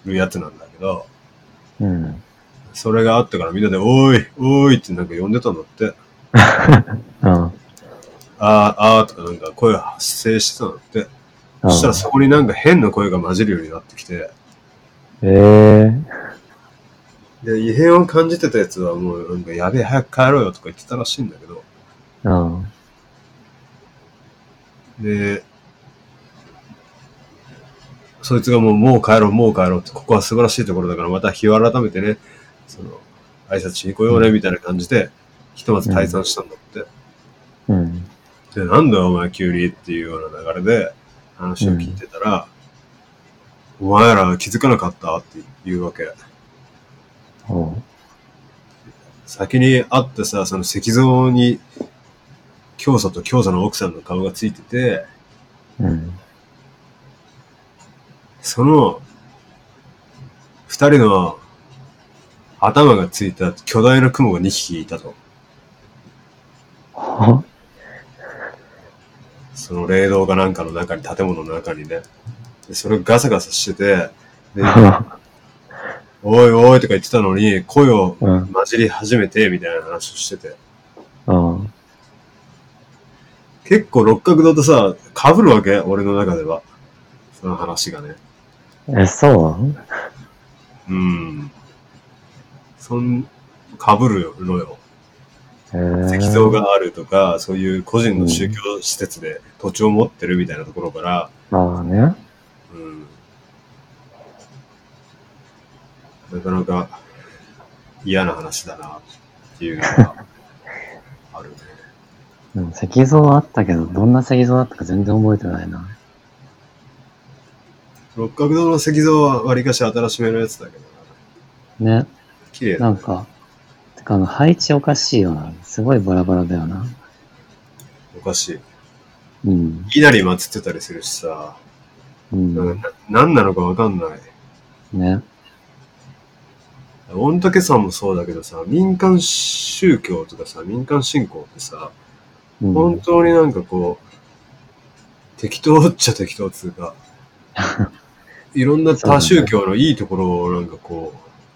るやつなんだけど、うん。それがあったからみんなで、おーい、おーいってなんか呼んでたんだって。うん。あー、あーとかなんか声が発生してたんだって。そしたらそこになんか変な声が混じるようになってきて、えー。で、異変を感じてたやつはもうなんかやべえ、早く帰ろうよとか言ってたらしいんだけど、うん。で、そいつがもう、もう帰ろう、もう帰ろうって、ここは素晴らしいところだから、また日を改めてね、その、挨拶しに来ようね、みたいな感じで、ひとまず退散したんだって。うん。で、なんだよお前急にっていうような流れで話を聞いてたら、お前ら気づかなかったって言うわけ。おう先に会ってさ、その石像に、教祖と教祖の奥さんの顔がついてて、うん。その、二人の頭がついた巨大な雲が2匹いたと。その霊道かなんかの中に、建物の中にね。でそれガサガサしてて、で、おいおいとか言ってたのに、声を。混じり始めて、みたいな話をしてて。うん。結構六角堂とさ、被るわけ？俺の中では。その話がね。え、そううん。そん、被るのよ。えー、石像があるとか、そういう個人の宗教施設で土地を持ってるみたいなところから、まあね。うん。なかなか嫌な話だなっていうのが。うん、石像あったけど、どんな石像だったか全然覚えてないな。六角堂の石像はわりかし新しめのやつだけどな。ね。綺麗だね。なんか、てかあの、配置おかしいよな。すごいバラバラだよな。おかしい。うん。稲荷祀ってたりするしさ、うん。なんかな何なのかわかんない。ね。御嶽山もそうだけどさ、民間宗教とかさ、民間信仰ってさ、うん。本当になんかこう、適当っちゃ適当っつうか、いろんな他宗教のいいところをなんかこ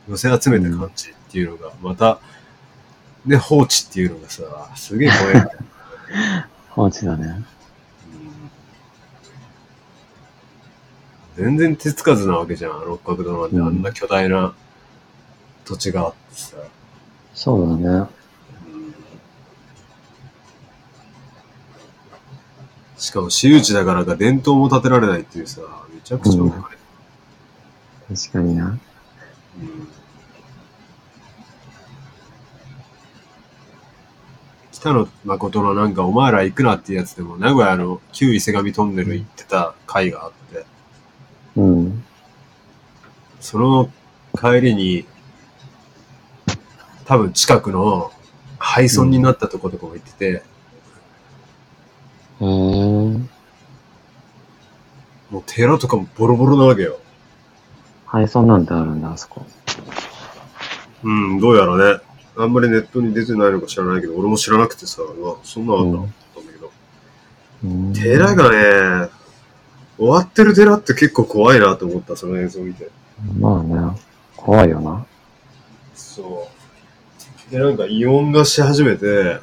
う、寄せ集めた感じっていうのが、また、ね、放置っていうのがさ、すげえ怖い。放置だね。うん全然手つかずなわけじゃん、六角堂なんて、うんあんな巨大な土地があってさ。そうだね。しかも私有地だからか伝統も建てられないっていうさ、めちゃくちゃ。確かにな。うん北野誠のなんかお前ら行くなっていうやつでも名古屋の旧伊勢神トンネル行ってた回があって、うん。その帰りに多分近くの廃村になったとことかも行ってて、へえ。寺とかもボロボロなわけよ。配送なんてあるんだ、あそこ。うん、どうやらね。あんまりネットに出てないのか知らないけど、俺も知らなくてさ、うわそんなのあんだ、うんと思ったんだけど。うん寺がね、終わってる寺って結構怖いなと思った、その映像を見て。まあね、怖いよな。そう。で、なんかイオンがし始めて、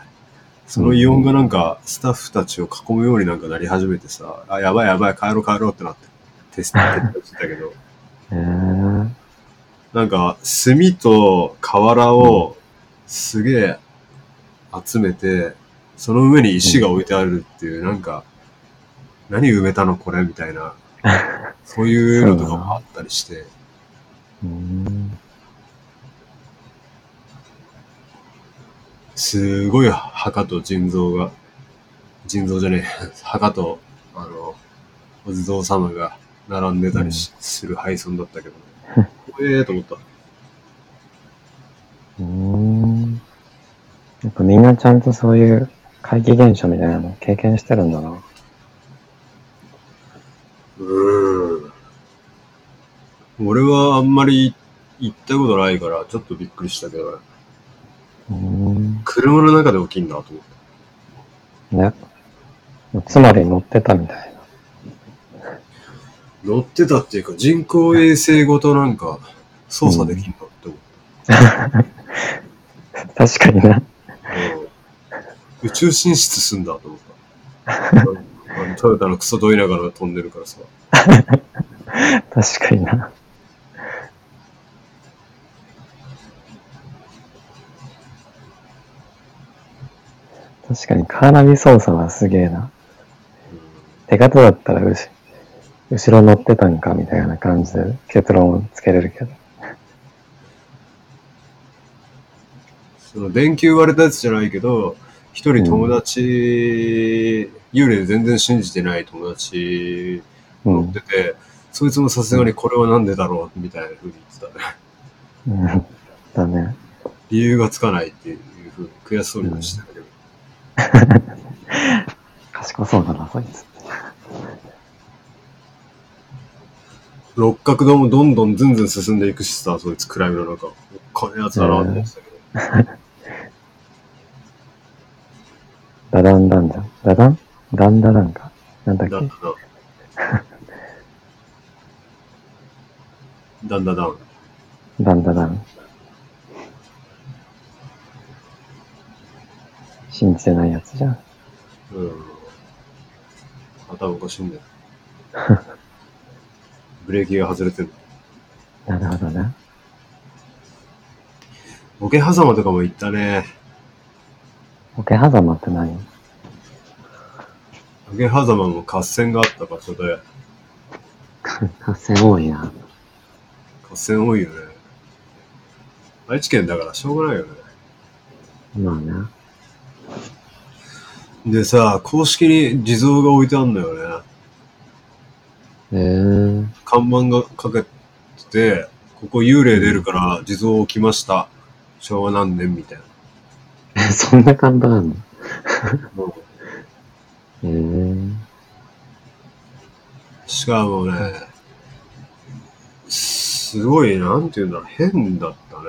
そのイオンがなんかスタッフたちを囲むようになんかなり始めてさ、あ、やばいやばい、帰ろう帰ろうってなって、テストしてたけど、へえ。なんか炭と瓦をすげえ集めて、その上に石が置いてあるっていう、なんか、何埋めたのこれみたいな、そういうのとかもあったりして、うん。すごい墓と腎臓が、腎臓じゃねえ、墓と、あの、お地蔵様が並んでたりしする配送だったけど、ね、怖えーと思った。うん。やっぱみんなちゃんとそういう怪奇現象みたいなの経験してるんだな。うーん。俺はあんまり行ったことないから、ちょっとびっくりしたけどね、うん。車の中で起きんなと思って。ね。つまり乗ってたみたいな。乗ってたっていうか、人工衛星ごとなんか操作できんのって思った。確かにな。うん宇宙進出すんだと思った。あのトヨタのクソどいながら飛んでるからさ。確かにな。確かにカーナビ操作はすげえな。手形だったら後後ろ乗ってたんかみたいな感じで結論をつけれるけど。その電球割れたやつじゃないけど、一人友達、幽霊全然信じてない友達乗っうん。てて、そいつもさすがにこれはなんでだろうみたいな風に言ってたね。うん。だね。理由がつかないっていう風に悔しそうにはしてたけど。賢そうだな、そいつ。六角堂もどんどんずんずん進んでいくしさ、そいつ暗闇の中。おっかやつだなって思ってたけど。ダダンダンじゃん。ダダンダンダダンか。なんだっけだんだん。だんだんだん。ダンダダン。信じてないやつじゃん。うん。頭おかしいんだよ。ブレーキが外れてる。なるほどな。ボケ狭間とかも行ったね。ボケ狭間って何？ボケ狭間も合戦があった場所で、合戦多いな。合戦多いよね。愛知県だからしょうがないよね。まあな。でさ、公式に地蔵が置いてあんのよね。えー、看板がかけてて、ここ幽霊出るから地蔵置きました。昭和何年みたいな。え、そんな看板あんの？えー、しかもね、すごい、なんて言うんだろう、変だったね。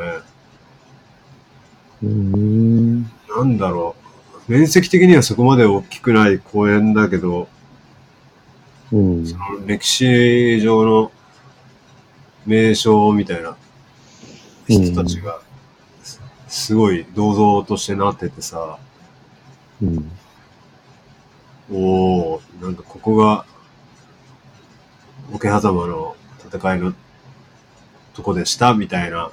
うーん。なんだろう。面積的にはそこまで大きくない公園だけど、うん。その歴史上の名称みたいな人たちが、すすごい銅像としてなっててさ、うん。おー、なんかここが、桶狭間の戦いのとこでしたみたいな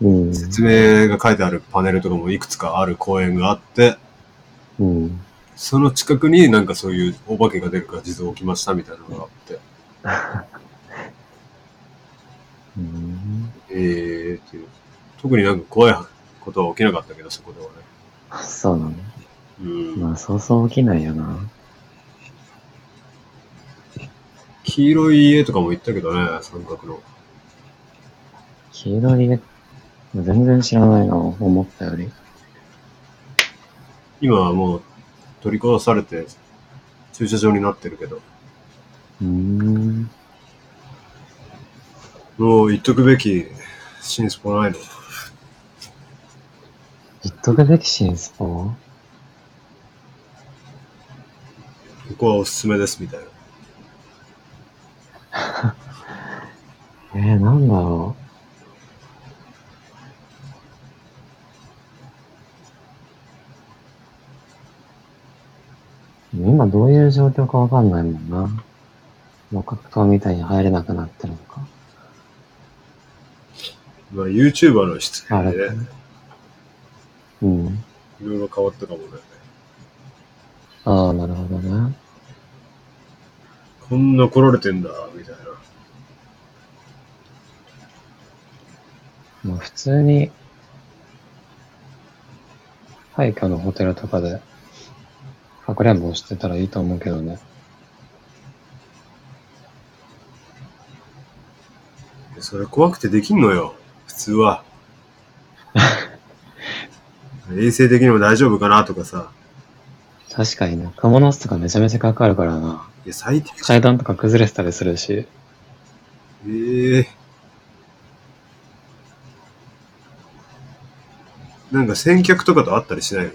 うん。説明が書いてあるパネルとかもいくつかある公園があって、うん。その近くになんかそういうお化けが出るから地蔵置きましたみたいなのがあって、うん。えーっていう。特になんか怖いことは起きなかったけど、そこではね。あそうなの。うん。まあ、そうそう起きないよな。黄色い家とかも行ったけどね、三角の。黄色い家、全然知らないな、思ったより。今はもう取り壊されて駐車場になってるけど、うーん。もう言っとくべき新スポないの？言っとくべき新スポ？ここはおすすめですみたいな。えー、なんだろう。今どういう状況かわかんないもんな。もう格闘みたいに入れなくなってるのか。まあ YouTuber の質あれでね、うん。いろいろ変わったかもね。ああ、なるほどね。こんな来られてんだ、みたいな。まあ普通に、廃墟のホテルとかで、かくれんぼしてたらいいと思うけどね。それ怖くてできんのよ、普通は。衛生的にも大丈夫かなとかさ。確かにね、クモの巣とかめちゃめちゃかかるからな。いや、最低階段とか崩れてたりするし。ええなんか先客とかと会ったりしないの？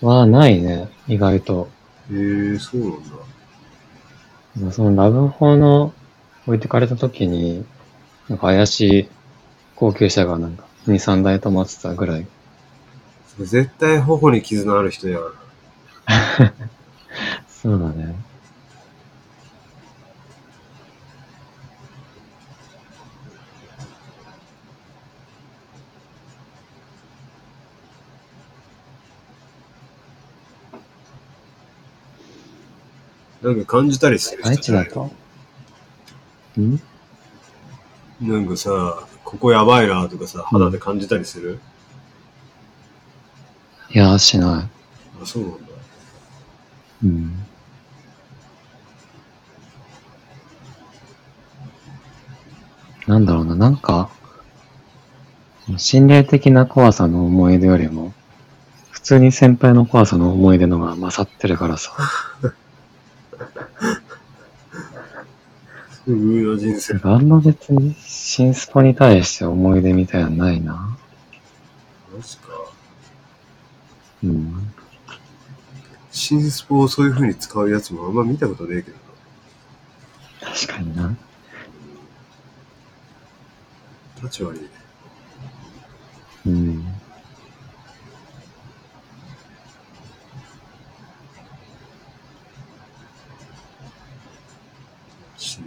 はないね、意外と。ええそうなんだ。まあそのラブホの置いてかれた時に、なんか怪しい高級車がなんか2、3台止まってたぐらい。絶対頬に傷のある人やん。そうだね。なんか感じたりする愛人じゃない知だと？ん？なんかさ、ここやばいなとかさ、肌で感じたりする、いや、しなあ、そうなんだ。い。うん。なんだろうな、なんか、心霊的な怖さの思い出よりも、普通に先輩の怖さの思い出のが勝ってるからさ。不遇な人生。あんま別に新スポに対して思い出みたいなのないな。マジか。うん。新スポをそういう風に使うやつもあんま見たことねえけどな。確かにな。立ち悪いね。うん。新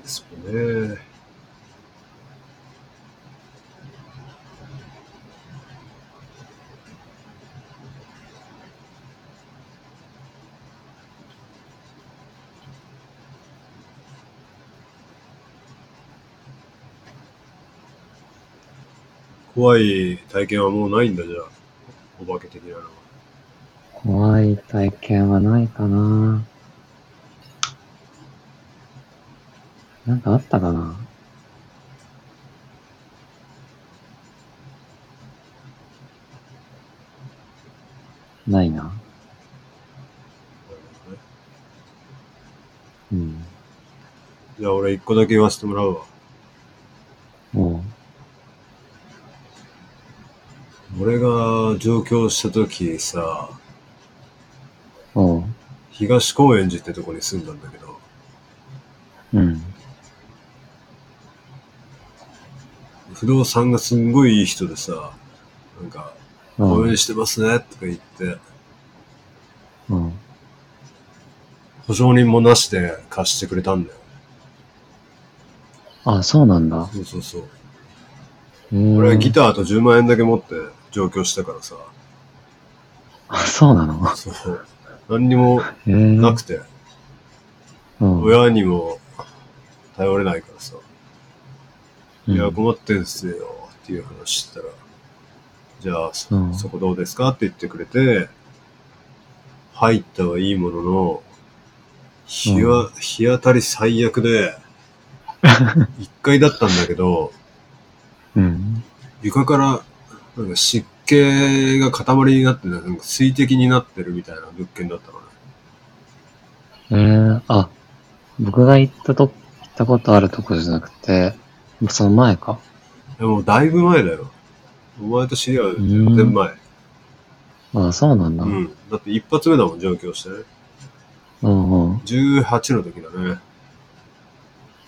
怖い体験はもうないんだじゃあ。お化け的なのは。怖い体験はないかな。なんかあったかな？ないな。うん。じゃあ俺一個だけ言わせてもらうわ。も俺が上京した時さ、う、おう、東高円寺ってとこに住んだんだけど、うん。不動産がすんごいいい人でさ、なんか、応うん援。してますねとか言って、うん。保証人もなしで貸してくれたんだよ。あ、そうなんだ。そうそうそう。俺俺はギターと10万円だけ持って上京したからさ、あ、そうなの？そう。何にもへえ。なくて、うん。親にも頼れないからさ、うんいや、困ってんすよっていう話したら、じゃあ、そうんそこどうですかって言ってくれて、入ったはいいものの、日は、日当たり最悪で、1階だったんだけど、うん。床からなんか湿気が塊になって、なんか水滴になってるみたいな物件だったのね。えー、あ、僕が行ったと、行ったことあるとこじゃなくて、その前か？でもだいぶ前だよ。お前と知り合う全然前。あそうなんだ。う。ん。だって一発目だもん、上京してね。うんうん。18の時だね。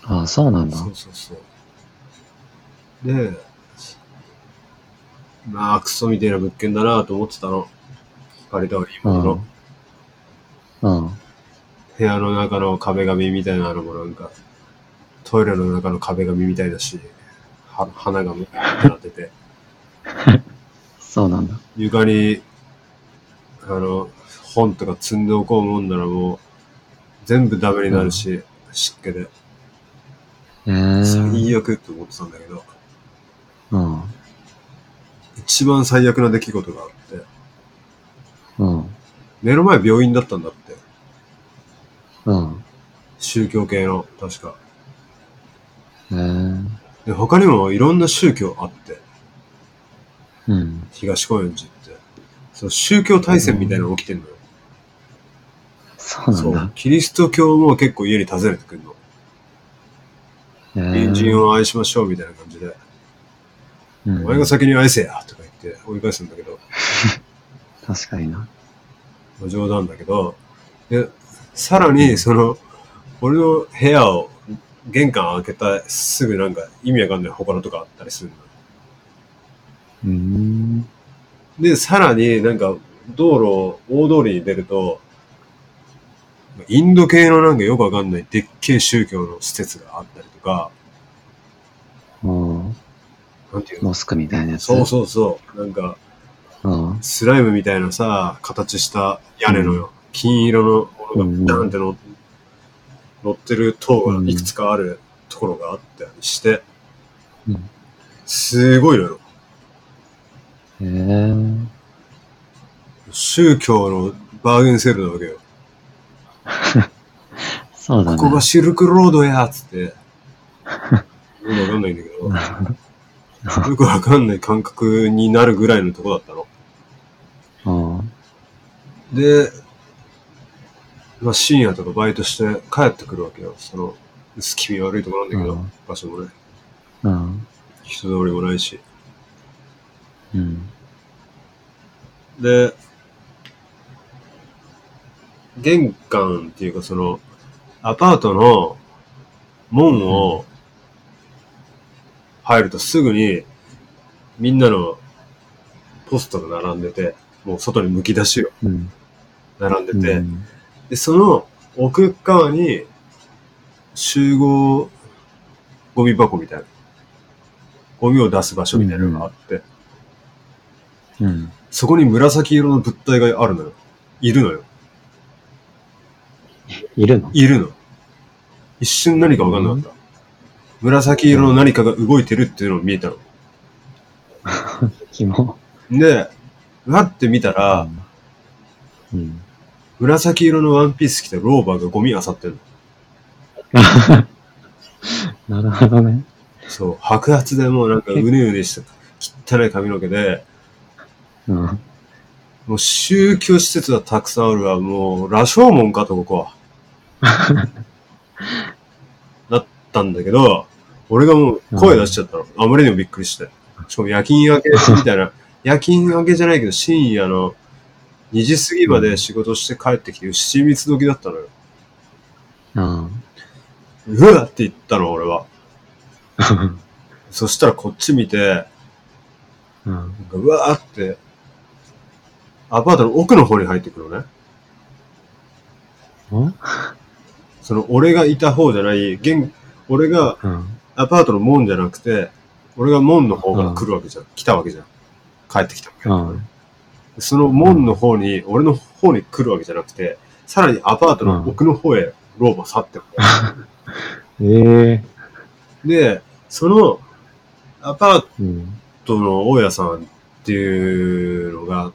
あそうなんだ。そうそうそう。で、まあ、クソみたいな物件だなと思ってたの。借りたはいいものの、うん。うん。部屋の中の壁紙みたいなのもなんか、トイレの中の壁紙みたいだし、は花がむってなってて、そうなんだ。床に、あの、本とか積んでおこうもんならもう、全部ダメになるし、湿気で。えー。最悪って思ってたんだけど、うん。一番最悪な出来事があって、うん。目の前病院だったんだって。うん。宗教系の、確か。えー。で、他にもいろんな宗教あって、うん。東高円寺って。そう、宗教大戦みたいなの起きてんのよ。そうなんだそう。。キリスト教も結構家に訪ねてくるの。えー、隣人を愛しましょうみたいな感じで、うん、お前が先に愛せやとか言って追い返すんだけど、確かにな。まあ冗談だけど、で、さらに、その、俺の部屋を、玄関開けたすぐなんか意味わかんない他のとこあったりするの。うーん。で、さらになんか道路、大通りに出ると、インド系のなんかよくわかんないでっけえ宗教の施設があったりとか、うん。なんていうの？モスクみたいなやつ？そうそうそう。なんか、うん。スライムみたいなさ、形した屋根のよ、金色のものがダーンっての乗ってる塔がいくつかあるところがあったりして、うんすごいのよ。へえー。宗教のバーゲンセールなわけよ。そうだね。ここがシルクロードやっつって。よくわかんないんだけど、よくわかんない感覚になるぐらいのとこだったの。うん。で、まあ深夜とかバイトして帰ってくるわけよ。その、薄気味悪いとこなんだけど、うん場所もね。うん。人通りもないし。うん。で、玄関っていうかその、アパートの門を入るとすぐにみんなのポストが並んでて、もう外に剥き出しよ、うん。並んでて、うんで、その奥側に集合ゴミ箱みたいな、ゴミを出す場所みたいなのがあって、うん。そこに紫色の物体があるのよ。いるのよ。いるの？いるの。一瞬何か分かんなかった。紫色の何かが動いてるっていうのを見えたの。キモ。で、わって見たら、うん。紫色のワンピース着たローバーがゴミ漁ってんの。なるほどね。そう、白髪でもうなんかうねうねした汚い髪の毛で、うん。もう宗教施設はたくさんあるわ、もう羅生門かとここは。だったんだけど、俺がもう声出しちゃったの。あまりにもびっくりして。しかも夜勤明けみたいな、夜勤明けじゃないけど深夜の2時過ぎまで仕事して帰ってきて、七密時だったのよ。うん。うわって言ったの、俺は。そしたらこっち見て、うん。なんかうわーって、アパートの奥の方に入ってくるのね。うん？その俺がいた方じゃない、現、俺がうん。アパートの門じゃなくて、俺が門の方から来るわけじゃん。来たわけじゃん。帰ってきたわけだからねその門の方に、俺の方に来るわけじゃなくて、さらにアパートの奥の方へローマ去ってく ええで、そのアパーうん。トの大家さんっていうのが、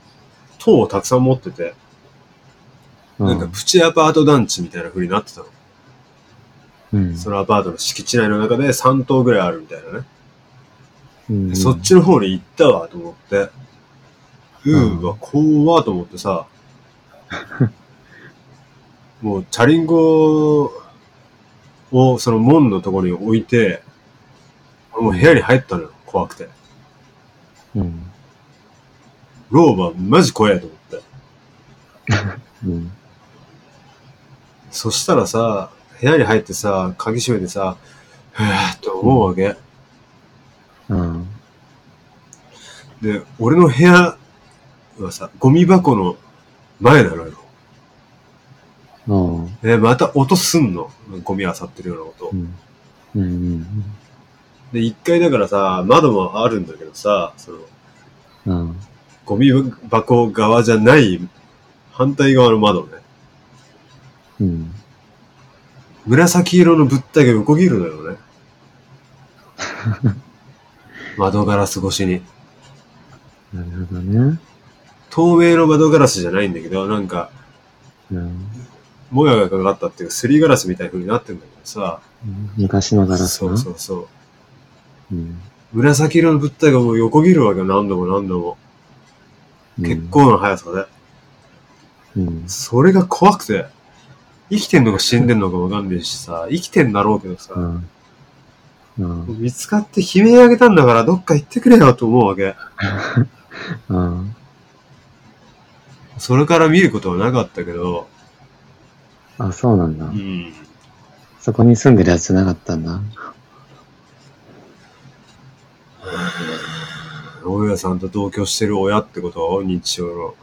塔をたくさん持ってて、なんかプチアパート団地みたいな風になってたの。うん。そのアパートの敷地内の中で3棟ぐらいあるみたいなね。うんそっちの方に行ったわと思って、うーわ、怖ーと思ってさ、もうチャリンコをその門のところに置いて、俺もう部屋に入ったのよ、怖くて。うん。老婆マジ怖いと思って。うん。そしたらさ、部屋に入ってさ、鍵閉めてさ、ふーって思うわけ。うん。で、俺の部屋はさ、ゴミ箱の前なのよ。うん。で、また音すんの。ゴミ漁ってるような音う。ん。うん。で、一階だからさ、窓もあるんだけどさ、その、うん。ゴミ箱側じゃない、反対側の窓ね。うん。紫色の物体が横切るのよね。窓ガラス越しに。なるほどね。透明の窓ガラスじゃないんだけど、なんか、うん。もやがかかったっていうか、すりガラスみたいな風になってんだけどさ。昔のガラスそうな。そうそう。うん。紫色の物体がもう横切るわけよ、何度も何度も。結構な速さで。うん。それが怖くて、生きてんのか死んでんのかわかんねえしさ、生きてんだろうけどさ、うん。うん。見つかって悲鳴あげたんだからどっか行ってくれよと思うわけ。うん。それから見ることはなかったけど、あ、そうなんだう。ん。そこに住んでるやつじゃなかったんだ。大家さんと同居してる親ってこと日常の。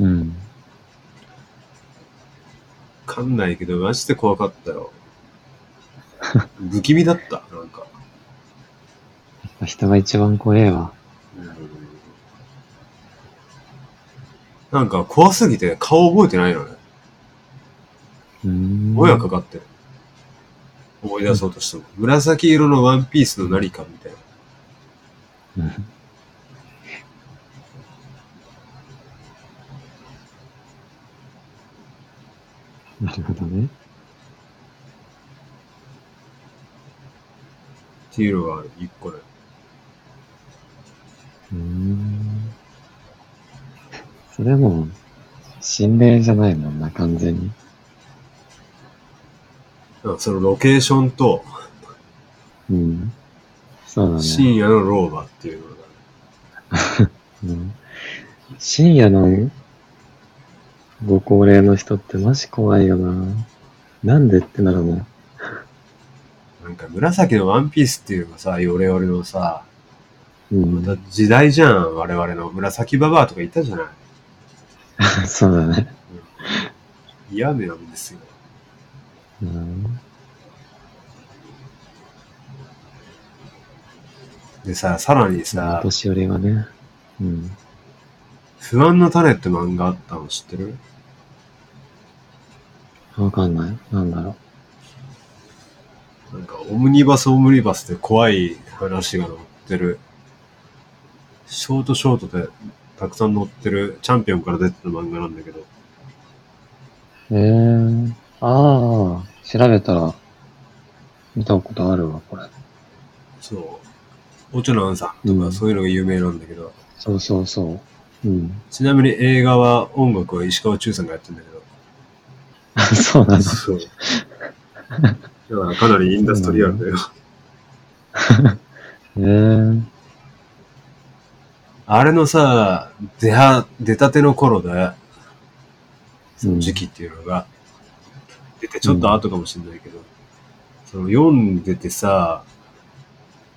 うん。わかんないけど、マジで怖かったよ。不気味だった、なんか。人が一番怖えわ。なんか怖すぎて顔覚えてないのね。うん。親かかってる。思い出そうとしても。紫色のワンピースの何かみたいな。うん。なるほどね。っていうのがある、一個で。うーん。それもう、心霊じゃないもんな、完全に。そのロケーションとうん。そうだね。深夜の老婆っていうのが。うん、深夜のご高齢の人ってマジ怖いよな。なんでってなるもん。なんか紫のワンピースっていうのがさ、ヨレヨレのさ、うん。また時代じゃん、我々の。紫ババアとかいたじゃない。そうだね。嫌なんですよ。うん。でさ、さらにおさ、年寄りはね。うん。不安の種って漫画あったの知ってる？わかんない。なんだろなんか、オムニバスオムニバスで怖い話が載ってる、ショートショートでたくさん載ってるチャンピオンから出てた漫画なんだけど、う。ええー。ああ、調べたら、見たことあるわ、これ。そう、オチョのアンさんとうんかそういうのが有名なんだけど、そうそうそう。うん。ちなみに映画は音楽は石川忠さんがやってるんだけど、あ そうなの。そう。だからかなりインダストリアルだよ。ええー。あれのさ、出は、出たての頃で、その時期っていうのが、出てちょっと後かもしれないけど、その読んでてさ、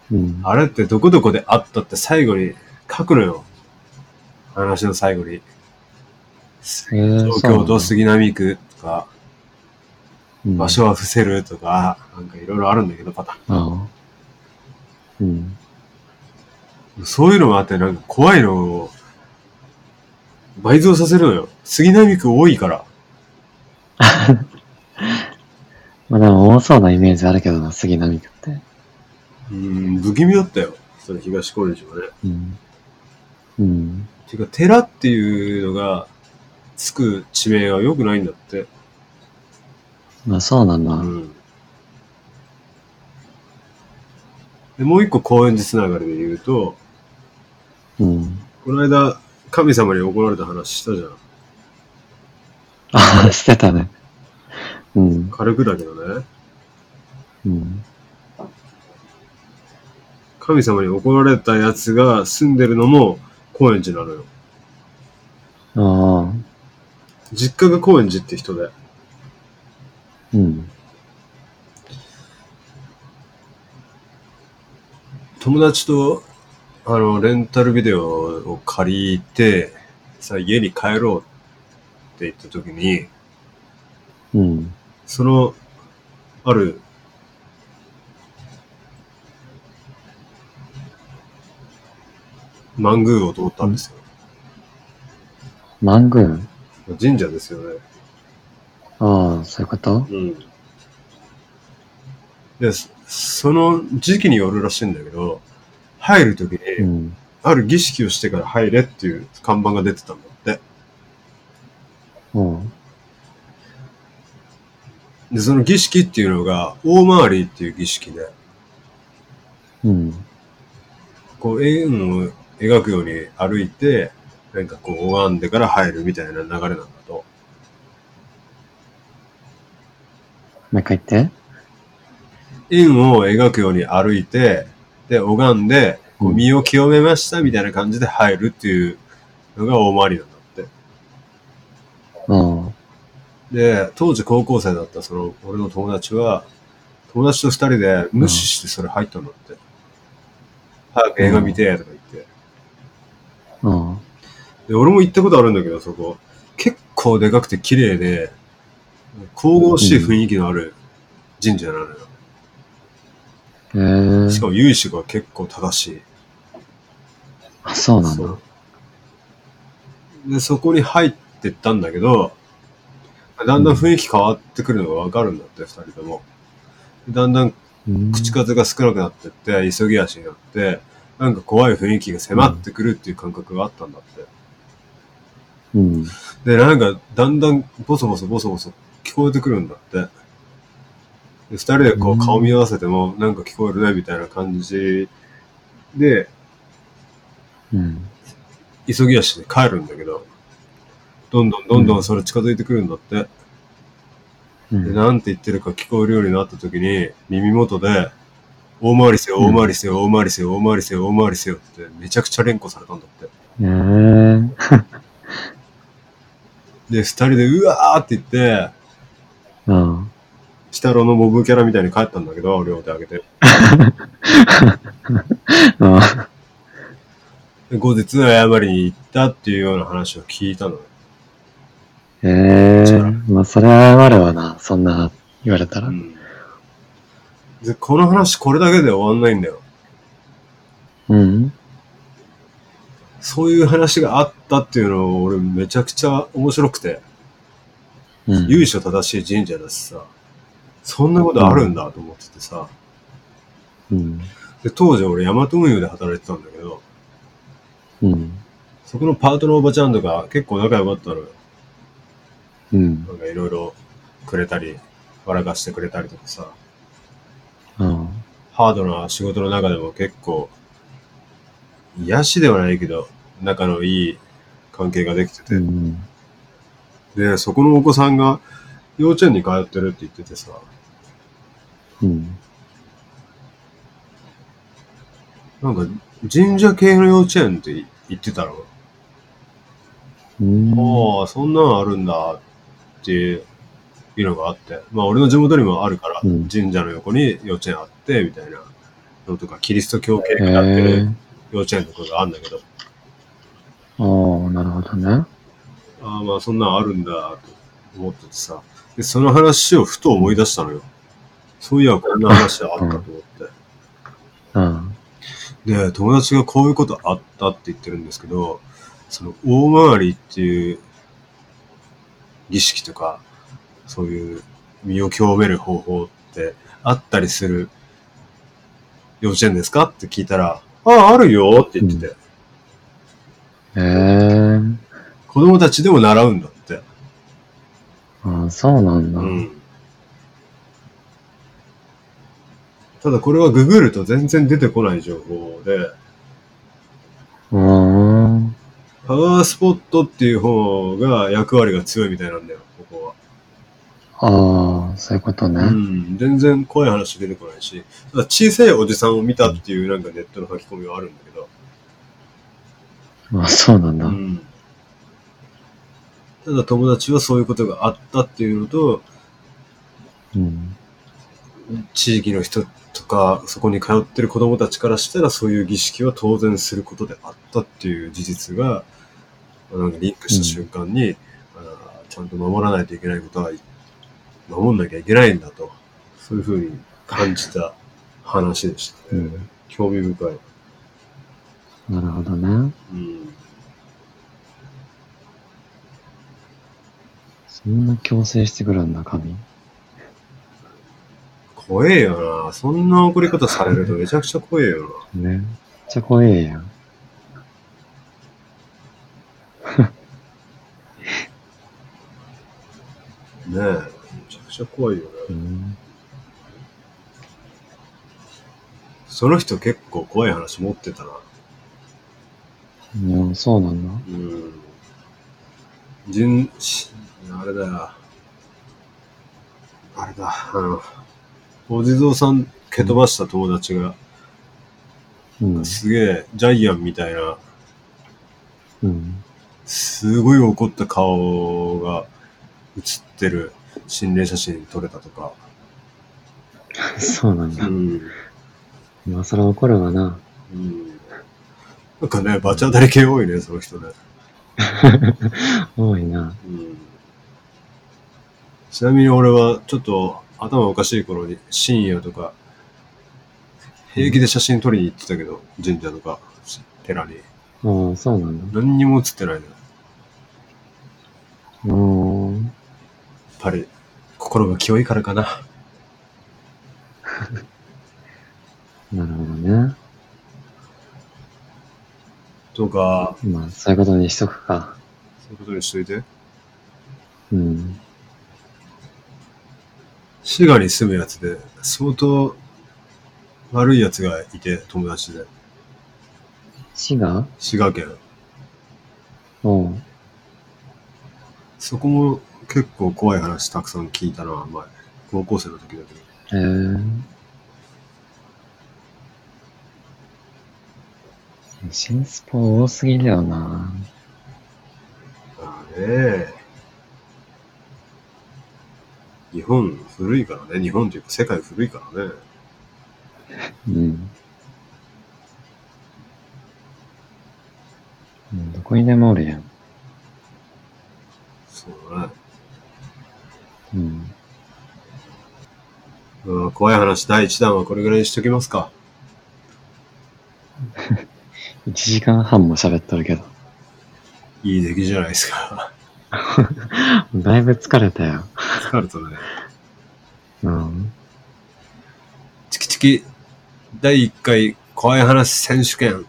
うん。あれってどこどこであったって最後に書くのよ。話の最後に。えー東京都杉並区とか、うん場所は伏せるとか、なんかいろいろあるんだけど、パターン。うん。そういうのもあって、なんか怖いのを倍増させるのよ。杉並区多いから。まあでも多そうなイメージあるけどな、杉並区って。うん、不気味だったよ。その東高円寺はね。うん。うん。ていうか、寺っていうのが、つく地名は良くないんだって。まあそうなんだ。うん。で、もう一個高円寺つながりで言うと、うん。この間、神様に怒られた話したじゃん。ああ、してたね。うん。軽くだけどね。うん。神様に怒られたやつが住んでるのも高円寺なのよ。ああ。実家が高円寺って人で。うん。友達と、あの、レンタルビデオを借りて、さ、家に帰ろうって言った時に、うん。その、ある、マングーを通ったんですよ。マングー？ン神社ですよね。ああ、そういうこと？うん。で、そその時期によるらしいんだけど、入る時に、うん。ある儀式をしてから入れっていう看板が出てたんだって。うん。で、その儀式っていうのが、大回りっていう儀式で、うん。こう、円を描くように歩いて、なんかこう、拝んでから入るみたいな流れなんだと。もう一回言って。円を描くように歩いて、で、拝んで、こう身を清めましたみたいな感じで入るっていうのが大回りなんだって。うん。で、当時高校生だったその、俺の友達は、友達と二人で無視してそれ入ったんだって。早く映画見て、とか言って。うん。で、俺も行ったことあるんだけど、そこ。結構でかくて綺麗で、神々しい雰囲気のある神社なのよ。へえしかも由緒が結構正しい。あ、そうなんだ。で、そこに入ってったんだけど、だんだん雰囲気変わってくるのがわかるんだって、二人とも。だんだん口数が少なくなってって、急ぎ足になって、なんか怖い雰囲気が迫ってくるっていう感覚があったんだって。うん。で、なんか、だんだんボソボソボソボソ聞こえてくるんだって。で二人でこううん顔見合わせても、なんか聞こえるね、みたいな感じで、うん。急ぎ足で帰るんだけど、どんどんどんどんそれ近づいてくるんだって。で、うん。なんて言ってるか聞こえるようになった時に、耳元で、大回りせよ、大回りせよ、大回りせよ、大回りせよ、大回りせよって、めちゃくちゃ連呼されたんだって。へえで、二人で、うわーって言って、うん。鬼太郎のモブキャラみたいに帰ったんだけど、両手上げて。うん。で後日謝りに行ったっていうような話を聞いたのよ。へえまあ、それは謝るわな。そんな言われたら。うん。で、この話これだけで終わんないんだよ。うん。そういう話があったっていうのを俺めちゃくちゃ面白くて、うん。由緒正しい神社だしさ、そんなことあるんだと思っててさ、うん。で、当時俺ヤマト運輸で働いてたんだけど、うん。そこのパートのおばちゃんとか結構仲良かったのよ。うん。なんかいろいろくれたり、笑かしてくれたりとかさ、うん。ハードな仕事の中でも結構、癒しではないけど、仲のいい関係ができてて、うん。で、そこのお子さんが幼稚園に通ってるって言っててさ、うん。なんか神社系の幼稚園って言ってたの？うん。ああ、そんなんあるんだっていうのがあって、まあ俺の地元にもあるから、うん神社の横に幼稚園あって、みたいなのとか、キリスト教系へがやってるえ幼稚園とかがあるんだけど、ああ、なるほどね。ああ、まあそんなんあるんだと思っててさ、で、その話をふと思い出したのよ。そういや、こんな話あったと思って。うん。で、友達がこういうことあったって言ってるんですけど、その大回りっていう儀式とか、そういう身を清める方法ってあったりする幼稚園ですかって聞いたら、ああ、あるよって言ってて、へえ子供たちでも習うんだ。ああ、そうなんだ。うん。ただこれはググると全然出てこない情報で、うーん。パワースポットっていう方が役割が強いみたいなんだよ、ここは。ああ、そういうことね。うん、全然怖い話出てこないし、ただ小さいおじさんを見たっていうなんかネットの書き込みはあるんだけど、あ、そうなんだ。うん。ただ友達はそういうことがあったっていうのと、うん。地域の人とか、そこに通ってる子供たちからしたらそういう儀式は当然することであったっていう事実が、なんかリンクした瞬間に、あーちゃんと守らないといけないことは、守んなきゃいけないんだと、そういうふうに感じた話でしたね。うん。興味深い。なるほどね。うん。そんな強制してくるんだ、神。怖えよな。そんな送り方されるとめちゃくちゃ怖えよな。ね。めっちゃ怖えやん。ねえ。めちゃくちゃ怖いよね。うん。その人結構怖い話持ってたな。いや、そうなんだ。うん。人、しあれだよ。あれだ、あの、お地蔵さん蹴飛ばした友達が、うん。すげえ、ジャイアンみたいな、うん。すごい怒った顔が写ってる心霊写真撮れたとか。そうなんだ。ん。まあ、それは怒るわな。うん。なんかね、バチ当たり系多いね、その人ね。多いな。うん。ちなみに俺はちょっと頭おかしい頃に深夜とか平気で写真撮りに行ってたけど、神社とか寺に。ああ、そうなんだ。何にも写ってないのよ。やっうーん。ぱり心が清いからかな。なるほどね。とか、まあ、そういうことにしとくか。そういうことにしといて。うん。滋賀に住むやつで相当悪いやつがいて、友達で。滋賀？滋賀県。おう。そこも結構怖い話たくさん聞いたな、前。高校生の時だけど。へえ。新スポ多すぎるよな。ああねえ。日本古いからね。日本というか世界古いからね。うん。うんどこにでもおるやん。そうだね。うん。うん怖い話第1弾はこれぐらいにしときますか。1時間半も喋っとるけど。いい出来じゃないですか。だいぶ疲れたよ。疲れたね。うん。チキチキ第1回怖い話選手権。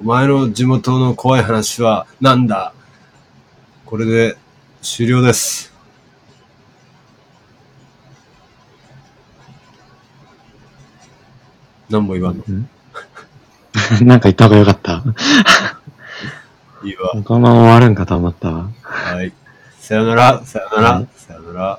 お前の地元の怖い話は何だ？これで終了です。何も言わんの？なんか言った方がよかった。いいわ。このまま終わるんかと思ったわ。はい。さよなら、さよなら、はいさよなら。